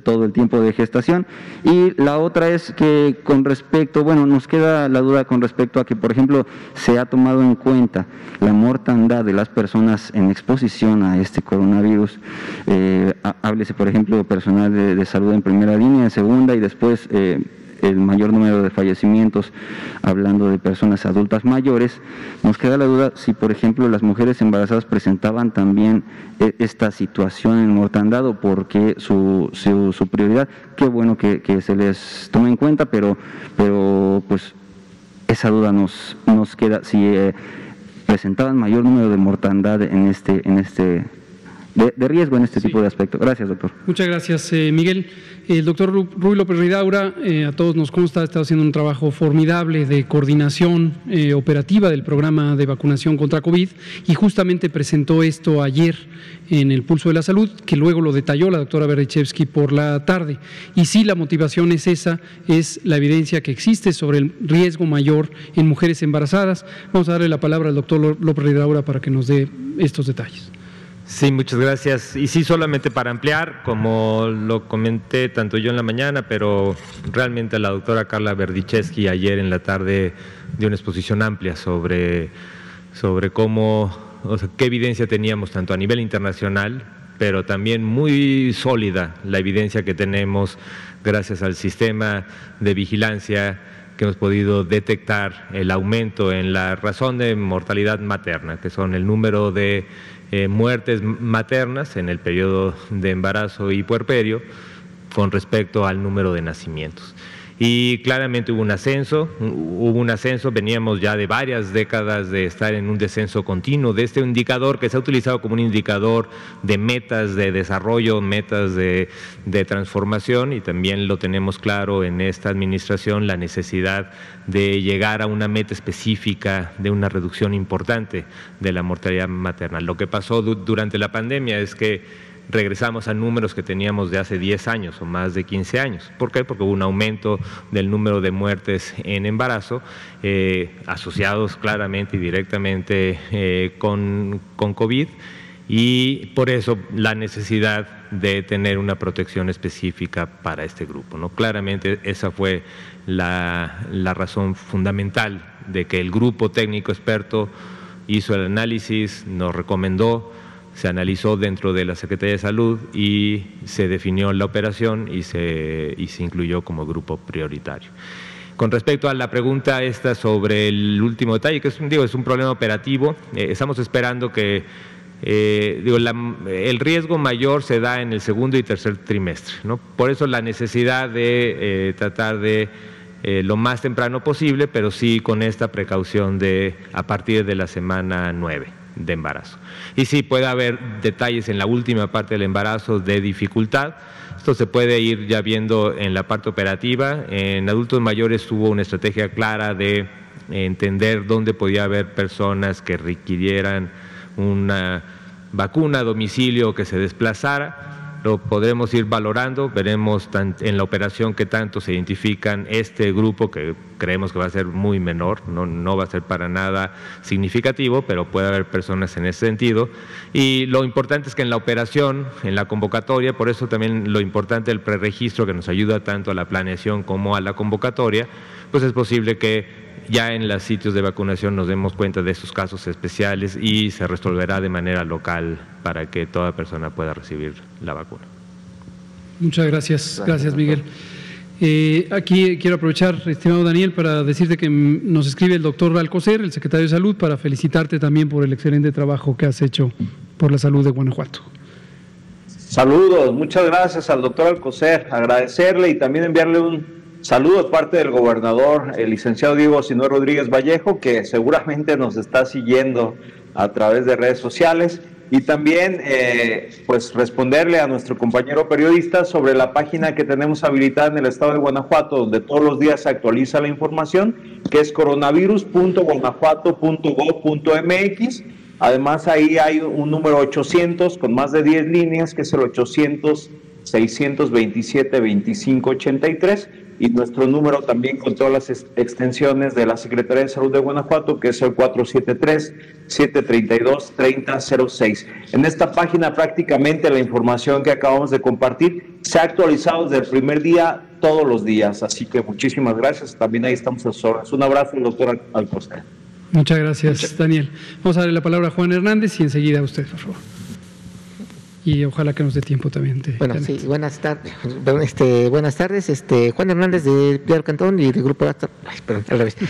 todo el tiempo de gestación? Y la otra es que con respecto, bueno, nos queda la duda con respecto a que, por ejemplo, se ha tomado en cuenta la mortandad de las personas en exposición a este coronavirus. Eh, háblese, por ejemplo, personal de, salud en primera línea, en segunda y después... Eh, el mayor número de fallecimientos, hablando de personas adultas mayores, nos queda la duda si, por ejemplo, las mujeres embarazadas presentaban también eh, esta situación en mortandad o porque su, su, prioridad, qué bueno que, se les tome en cuenta, pero, pero pues esa duda nos, nos queda si eh, presentaban mayor número de mortandad en este, en este de, riesgo en este tipo de aspectos. Gracias, doctor. Muchas gracias, eh, Miguel. El doctor Rui López Ridaura, eh, a todos nos consta, estado haciendo un trabajo formidable de coordinación eh, operativa del programa de vacunación contra COVID y justamente presentó esto ayer en el Pulso de la Salud, que luego lo detalló la doctora Berdichevsky por la tarde. Y sí, la motivación es esa, es la evidencia que existe sobre el riesgo mayor en mujeres embarazadas. Vamos a darle la palabra al doctor López Ridaura para que nos dé estos detalles. Sí, muchas gracias. Y sí, solamente para ampliar, como lo comenté tanto yo en la mañana, pero realmente la doctora Carla Berdichevsky ayer en la tarde dio una exposición amplia sobre, sobre cómo, o sea, qué evidencia teníamos tanto a nivel internacional, pero también muy sólida la evidencia que tenemos gracias al sistema de vigilancia que hemos podido detectar el aumento en la razón de mortalidad materna, que son el número de eh, muertes maternas en el periodo de embarazo y puerperio con respecto al número de nacimientos y claramente hubo un ascenso, hubo un ascenso, veníamos ya de varias décadas de estar en un descenso continuo de este indicador que se ha utilizado como un indicador de metas de desarrollo, metas de, transformación y también lo tenemos claro en esta administración la necesidad de llegar a una meta específica de una reducción importante de la mortalidad materna. Lo que pasó durante la pandemia es que regresamos a números que teníamos de hace 10 años o más de 15 años. ¿Por qué? Porque hubo un aumento del número de muertes en embarazo eh, asociados claramente y directamente eh, con, con COVID y por eso la necesidad de tener una protección específica para este grupo. ¿no? Claramente esa fue la, la razón fundamental de que el grupo técnico experto hizo el análisis, nos recomendó, se analizó dentro de la Secretaría de Salud y se definió la operación y se, y se incluyó como grupo prioritario. Con respecto a la pregunta esta sobre el último detalle, que es, digo, es un problema operativo, eh, estamos esperando que eh, digo, el riesgo mayor se da en el segundo y tercer trimestre. ¿no? Por eso la necesidad de eh, tratar de lo más temprano posible, pero sí con esta precaución de a partir de la semana 9 de embarazo. Y sí puede haber detalles en la última parte del embarazo de dificultad. Esto se puede ir ya viendo en la parte operativa. En adultos mayores hubo una estrategia clara de entender dónde podía haber personas que requirieran una vacuna a domicilio que se desplazara. Lo podremos ir valorando, veremos en la operación que tanto se identifican este grupo que creemos que va a ser muy menor, no, no va a ser para nada significativo, pero puede haber personas en ese sentido. Y lo importante es que en la operación, en la convocatoria, por eso también lo importante del preregistro que nos ayuda tanto a la planeación como a la convocatoria, pues es posible que ya en los sitios de vacunación nos demos cuenta de estos casos especiales y se resolverá de manera local para que toda persona pueda recibir la vacuna. Muchas gracias, gracias Miguel. Eh, aquí quiero aprovechar, estimado Daniel, para decirte que nos escribe el doctor Alcocer, el secretario de Salud, para felicitarte también por el excelente trabajo que has hecho por la salud de Guanajuato. Saludos, muchas gracias al doctor Alcocer, agradecerle y también enviarle un Saludos parte del gobernador, el licenciado Diego Sinó Rodríguez Vallejo, que seguramente nos está siguiendo a través de redes sociales. Y también, eh, pues, responderle a nuestro compañero periodista sobre la página que tenemos habilitada en el estado de Guanajuato, donde todos los días se actualiza la información, que es coronavirus.guanajuato.gov.mx. Además, ahí hay un número 800 con más de 10 líneas, que es el 800 627 2583 y nuestro número también con todas las extensiones de la Secretaría de Salud de Guanajuato, que es el 473-732-3006. En esta página prácticamente la información que acabamos de compartir se ha actualizado desde el primer día, todos los días. Así que muchísimas gracias. También ahí estamos a sus horas. Un abrazo, doctor Alcocer. Muchas gracias, Daniel. Vamos a darle la palabra a Juan Hernández y enseguida a usted, por favor y ojalá que nos dé tiempo también. bueno, sí, buenas tardes. Este, buenas tardes, este, Juan Hernández de Pilar Cantón y del grupo. Ay, perdón, al revés.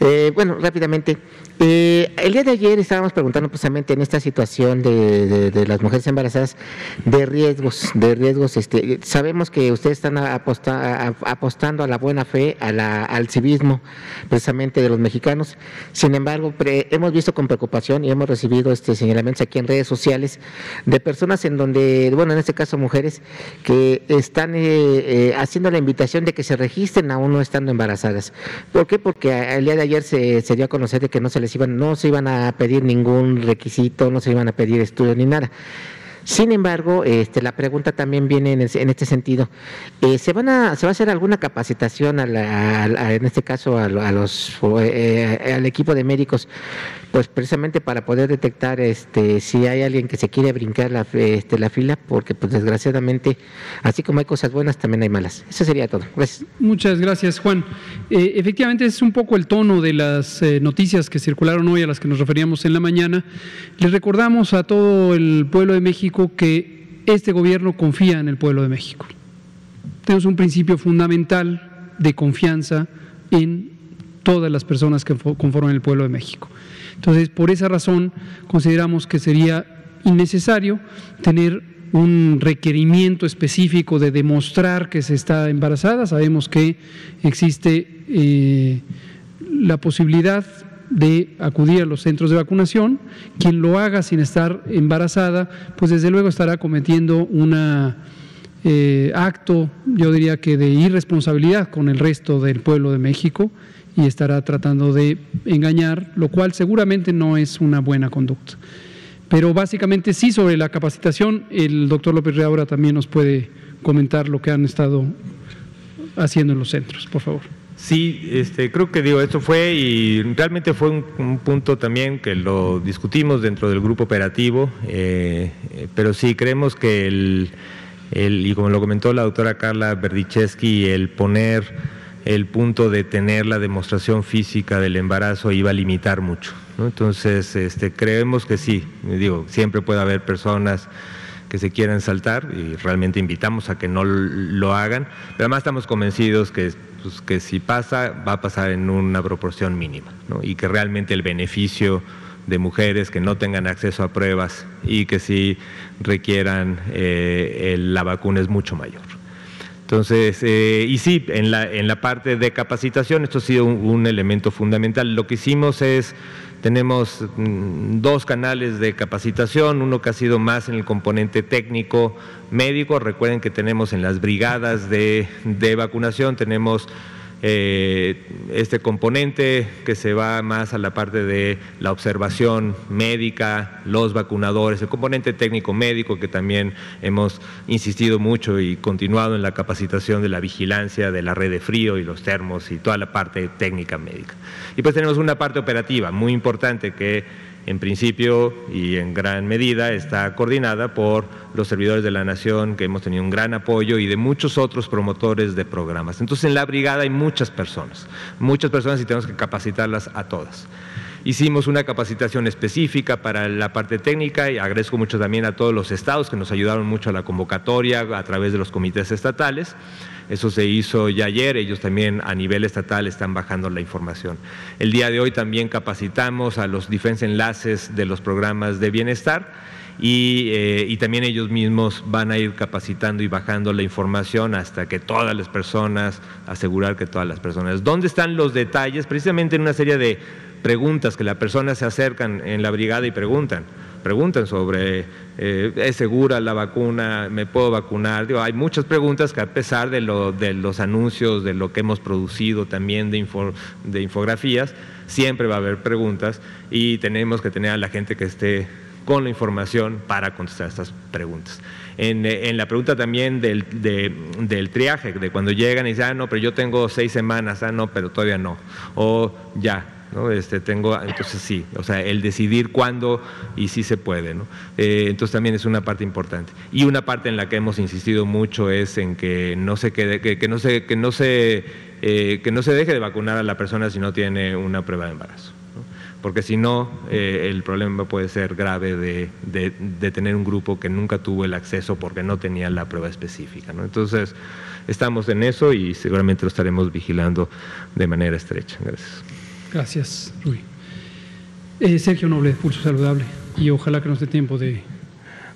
Eh, bueno, rápidamente. Eh, el día de ayer estábamos preguntando precisamente en esta situación de, las mujeres embarazadas de riesgos, de riesgos. Este, sabemos que ustedes están apostando a la buena fe, a la, al civismo, precisamente de los mexicanos. Sin embargo, hemos visto con preocupación y hemos recibido este señalamientos aquí en redes sociales de personas en donde, bueno, en este caso mujeres que están eh, eh, haciendo la invitación de que se registren aún no estando embarazadas. ¿Por qué? Porque el día de ayer se, se dio a conocer de que no se les iban, no se iban a pedir ningún requisito, no se iban a pedir estudios ni nada. Sin embargo, este, la pregunta también viene en, este sentido. Eh, ¿se, van a, ¿Se va a hacer alguna capacitación, en este caso, a, los, eh, al equipo de médicos, pues precisamente para poder detectar este, si hay alguien que se quiere brincar la, este, la fila? Porque, pues desgraciadamente, así como hay cosas buenas, también hay malas. Eso sería todo. Gracias. Muchas gracias, Juan. Eh, efectivamente, es un poco el tono de las noticias que circularon hoy, a las que nos referíamos en la mañana. Les recordamos a todo el pueblo de México que este gobierno confía en el pueblo de México. Tenemos un principio fundamental de confianza en todas las personas que conforman el pueblo de México. Entonces, por esa razón, consideramos que sería innecesario tener un requerimiento específico de demostrar que se está embarazada. Sabemos que existe eh, la posibilidad de acudir a los centros de vacunación. Quien lo haga sin estar embarazada, pues desde luego estará cometiendo un eh, acto, yo diría que de irresponsabilidad con el resto del pueblo de México y estará tratando de engañar, lo cual seguramente no es una buena conducta. Pero básicamente sí, sobre la capacitación, el doctor López ahora también nos puede comentar lo que han estado haciendo en los centros, por favor. Sí, este, creo que digo, esto fue y realmente fue un, punto también que lo discutimos dentro del grupo operativo, eh, pero sí creemos que el, el, y como lo comentó la doctora Carla Berdichevsky, el poner el punto de tener la demostración física del embarazo iba a limitar mucho. Entonces, este, creemos que sí, digo, siempre puede haber personas que se quieran saltar y realmente invitamos a que no lo hagan, pero además estamos convencidos que, pues, que si pasa, va a pasar en una proporción mínima y que realmente el beneficio de mujeres que no tengan acceso a pruebas y que sí requieran eh, la vacuna es mucho mayor. Entonces, eh, y sí, en la, en la parte de capacitación esto ha sido un elemento fundamental. Lo que hicimos es tenemos mm, dos canales de capacitación, uno que ha sido más en el componente técnico médico. Recuerden que tenemos en las brigadas de, de vacunación, tenemos eh, este componente que se va más a la parte de la observación médica, los vacunadores, el componente técnico médico que también hemos insistido mucho y continuado en la capacitación de la vigilancia de la red de frío y los termos y toda la parte técnica médica. Y pues tenemos una parte operativa muy importante que en principio y en gran medida está coordinada por los servidores de la Nación, que hemos tenido un gran apoyo, y de muchos otros promotores de programas. Entonces, en la brigada hay muchas personas, muchas personas y tenemos que capacitarlas a todas. Hicimos una capacitación específica para la parte técnica y agradezco mucho también a todos los estados que nos ayudaron mucho a la convocatoria a través de los comités estatales. Eso se hizo ya ayer, ellos también a nivel estatal están bajando la información. El día de hoy también capacitamos a los diferentes enlaces de los programas de bienestar y, eh, y, también ellos mismos van a ir capacitando y bajando la información hasta que todas las personas, asegurar que todas las personas. ¿Dónde están los detalles? Precisamente en una serie de preguntas que las personas se acercan en la brigada y preguntan. Preguntan sobre, eh, ¿es segura la vacuna? ¿Me puedo vacunar? hay muchas preguntas que a pesar de, lo, de, los anuncios, de lo que hemos producido también de, infografías, siempre va a haber preguntas y tenemos que tener a la gente que esté con la información para contestar estas preguntas. En, en la pregunta también del, del, triaje, de cuando llegan y dicen, ah, no, pero yo tengo seis semanas, ah, no, pero todavía no, o ya, ¿no? Este, tengo, entonces sí, o sea, el decidir cuándo y si se puede, ¿no? Eh, entonces también es una parte importante. Y una parte en la que hemos insistido mucho es en que no se quede, que, no se, que no se, eh, que no se deje de vacunar a la persona si no tiene una prueba de embarazo. Porque si no, eh, el problema puede ser grave de, de, tener un grupo que nunca tuvo el acceso porque no tenía la prueba específica. ¿no? Entonces, estamos en eso y seguramente lo estaremos vigilando de manera estrecha. Gracias. Gracias, Rui. Eh, Sergio Noble, de Pulso Saludable, y ojalá que nos dé tiempo de...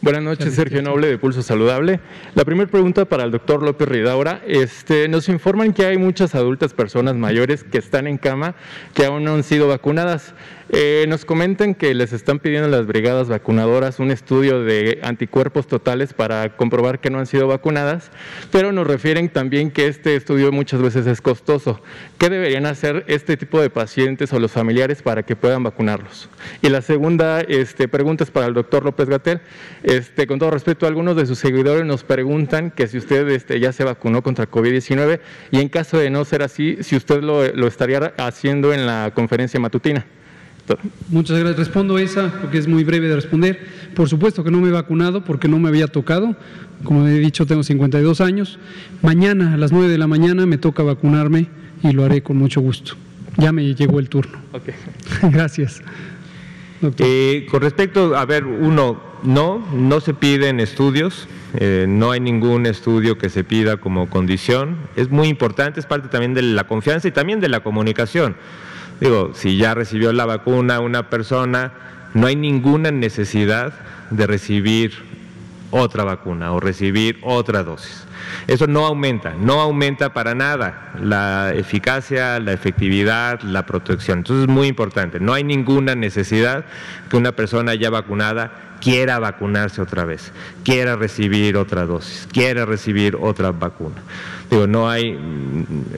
Buenas noches, Sergio Noble, de Pulso Saludable. La primera pregunta para el doctor López Ridaura. Este, nos informan que hay muchas adultas personas mayores que están en cama que aún no han sido vacunadas. Eh, nos comentan que les están pidiendo a las brigadas vacunadoras un estudio de anticuerpos totales para comprobar que no han sido vacunadas, pero nos refieren también que este estudio muchas veces es costoso. ¿Qué deberían hacer este tipo de pacientes o los familiares para que puedan vacunarlos? Y la segunda este, pregunta es para el doctor López Gatel. Este, con todo respeto, algunos de sus seguidores nos preguntan que si usted este, ya se vacunó contra COVID-19 y en caso de no ser así, si usted lo, lo estaría haciendo en la conferencia matutina. Muchas gracias. Respondo esa porque es muy breve de responder. Por supuesto que no me he vacunado porque no me había tocado. Como he dicho, tengo 52 años. Mañana a las 9 de la mañana me toca vacunarme y lo haré con mucho gusto. Ya me llegó el turno. gracias. Eh, con respecto, a ver, uno, no, no se piden estudios, eh, no hay ningún estudio que se pida como condición. Es muy importante, es parte también de la confianza y también de la comunicación. Digo, si ya recibió la vacuna una persona, no hay ninguna necesidad de recibir otra vacuna o recibir otra dosis. Eso no aumenta, no aumenta para nada la eficacia, la efectividad, la protección. Entonces es muy importante, no hay ninguna necesidad que una persona ya vacunada quiera vacunarse otra vez, quiera recibir otra dosis, quiera recibir otra vacuna. Digo, no hay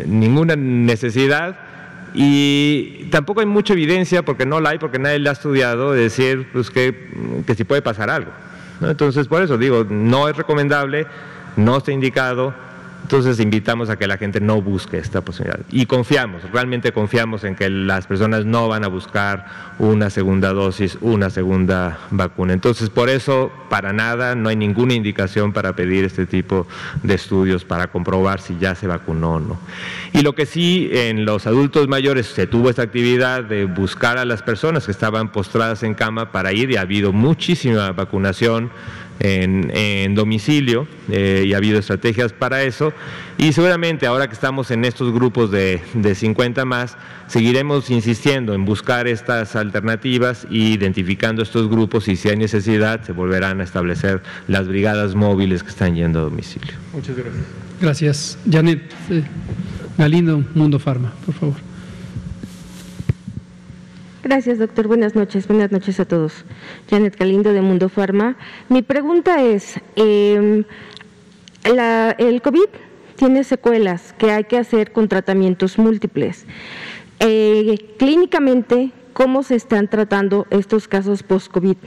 ninguna necesidad y tampoco hay mucha evidencia, porque no la hay, porque nadie la ha estudiado, de decir pues, que, que si puede pasar algo. Entonces, por eso digo, no es recomendable, no está indicado, Entonces invitamos a que la gente no busque esta posibilidad. Y confiamos, realmente confiamos en que las personas no van a buscar una segunda dosis, una segunda vacuna. Entonces por eso, para nada, no hay ninguna indicación para pedir este tipo de estudios para comprobar si ya se vacunó o no. Y lo que sí, en los adultos mayores se tuvo esta actividad de buscar a las personas que estaban postradas en cama para ir y ha habido muchísima vacunación en, domicilio eh, y ha habido estrategias para eso. Y seguramente ahora que estamos en estos grupos de, de 50 más, seguiremos insistiendo en buscar estas alternativas e identificando estos grupos y si hay necesidad se volverán a establecer las brigadas móviles que están yendo a domicilio. Muchas gracias. Gracias. Janet eh, Galindo, Mundo Farma, por favor. Gracias, doctor. Buenas noches. Buenas noches a todos. Janet Calindo de Mundo Farma. Mi pregunta es, em, el COVID tiene secuelas que hay que hacer con tratamientos múltiples. Eh, clínicamente, ¿cómo se están tratando estos casos post-COVID?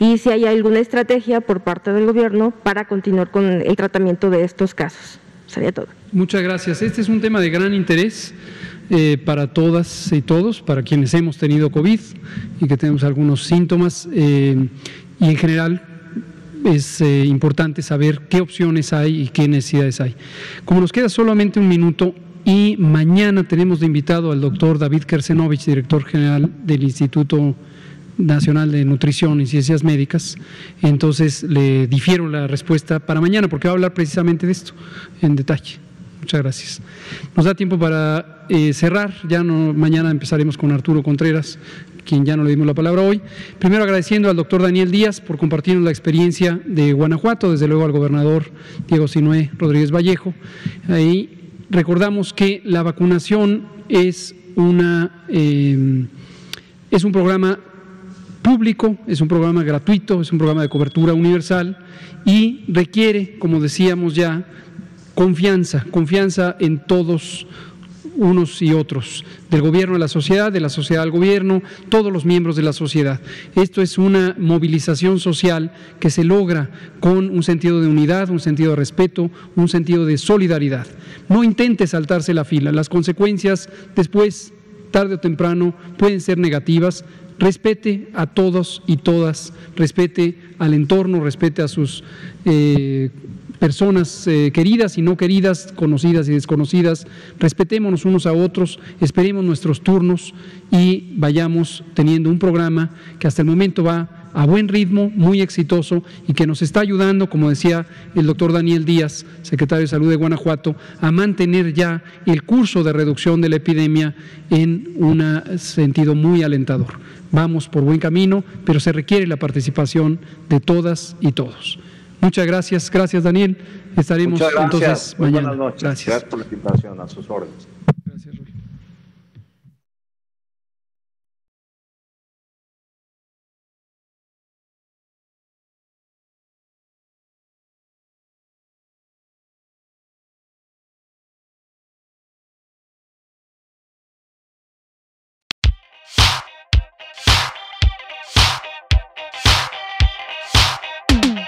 Y si hay alguna estrategia por parte del gobierno para continuar con el tratamiento de estos casos. Sería todo. Muchas gracias. Este es un tema de gran interés. Eh, para todas y todos, para quienes hemos tenido COVID y que tenemos algunos síntomas. Eh, y en general es eh, importante saber qué opciones hay y qué necesidades hay. Como nos queda solamente un minuto y mañana tenemos de invitado al doctor David Kersenovich, director general del Instituto Nacional de Nutrición y Ciencias Médicas, entonces le difiero la respuesta para mañana porque va a hablar precisamente de esto en detalle. Muchas gracias. Nos da tiempo para eh, cerrar. Ya no, mañana empezaremos con Arturo Contreras, quien ya no le dimos la palabra hoy. Primero agradeciendo al doctor Daniel Díaz por compartirnos la experiencia de Guanajuato, desde luego al gobernador Diego Sinué Rodríguez Vallejo. Ahí recordamos que la vacunación es una eh, es un programa público, es un programa gratuito, es un programa de cobertura universal y requiere, como decíamos ya, confianza, confianza en todos unos y otros, del gobierno a la sociedad, de la sociedad al gobierno, todos los miembros de la sociedad. Esto es una movilización social que se logra con un sentido de unidad, un sentido de respeto, un sentido de solidaridad. No intente saltarse la fila, las consecuencias después, tarde o temprano, pueden ser negativas. Respete a todos y todas, respete al entorno, respete a sus eh, personas eh, queridas y no queridas, conocidas y desconocidas, respetémonos unos a otros, esperemos nuestros turnos y vayamos teniendo un programa que hasta el momento va a buen ritmo, muy exitoso y que nos está ayudando, como decía el doctor Daniel Díaz, secretario de Salud de Guanajuato, a mantener ya el curso de reducción de la epidemia en un sentido muy alentador. Vamos por buen camino, pero se requiere la participación de todas y todos. Muchas gracias, gracias Daniel. Estaremos entonces mañana. Buenas noches. Gracias. gracias por la invitación, a sus órdenes.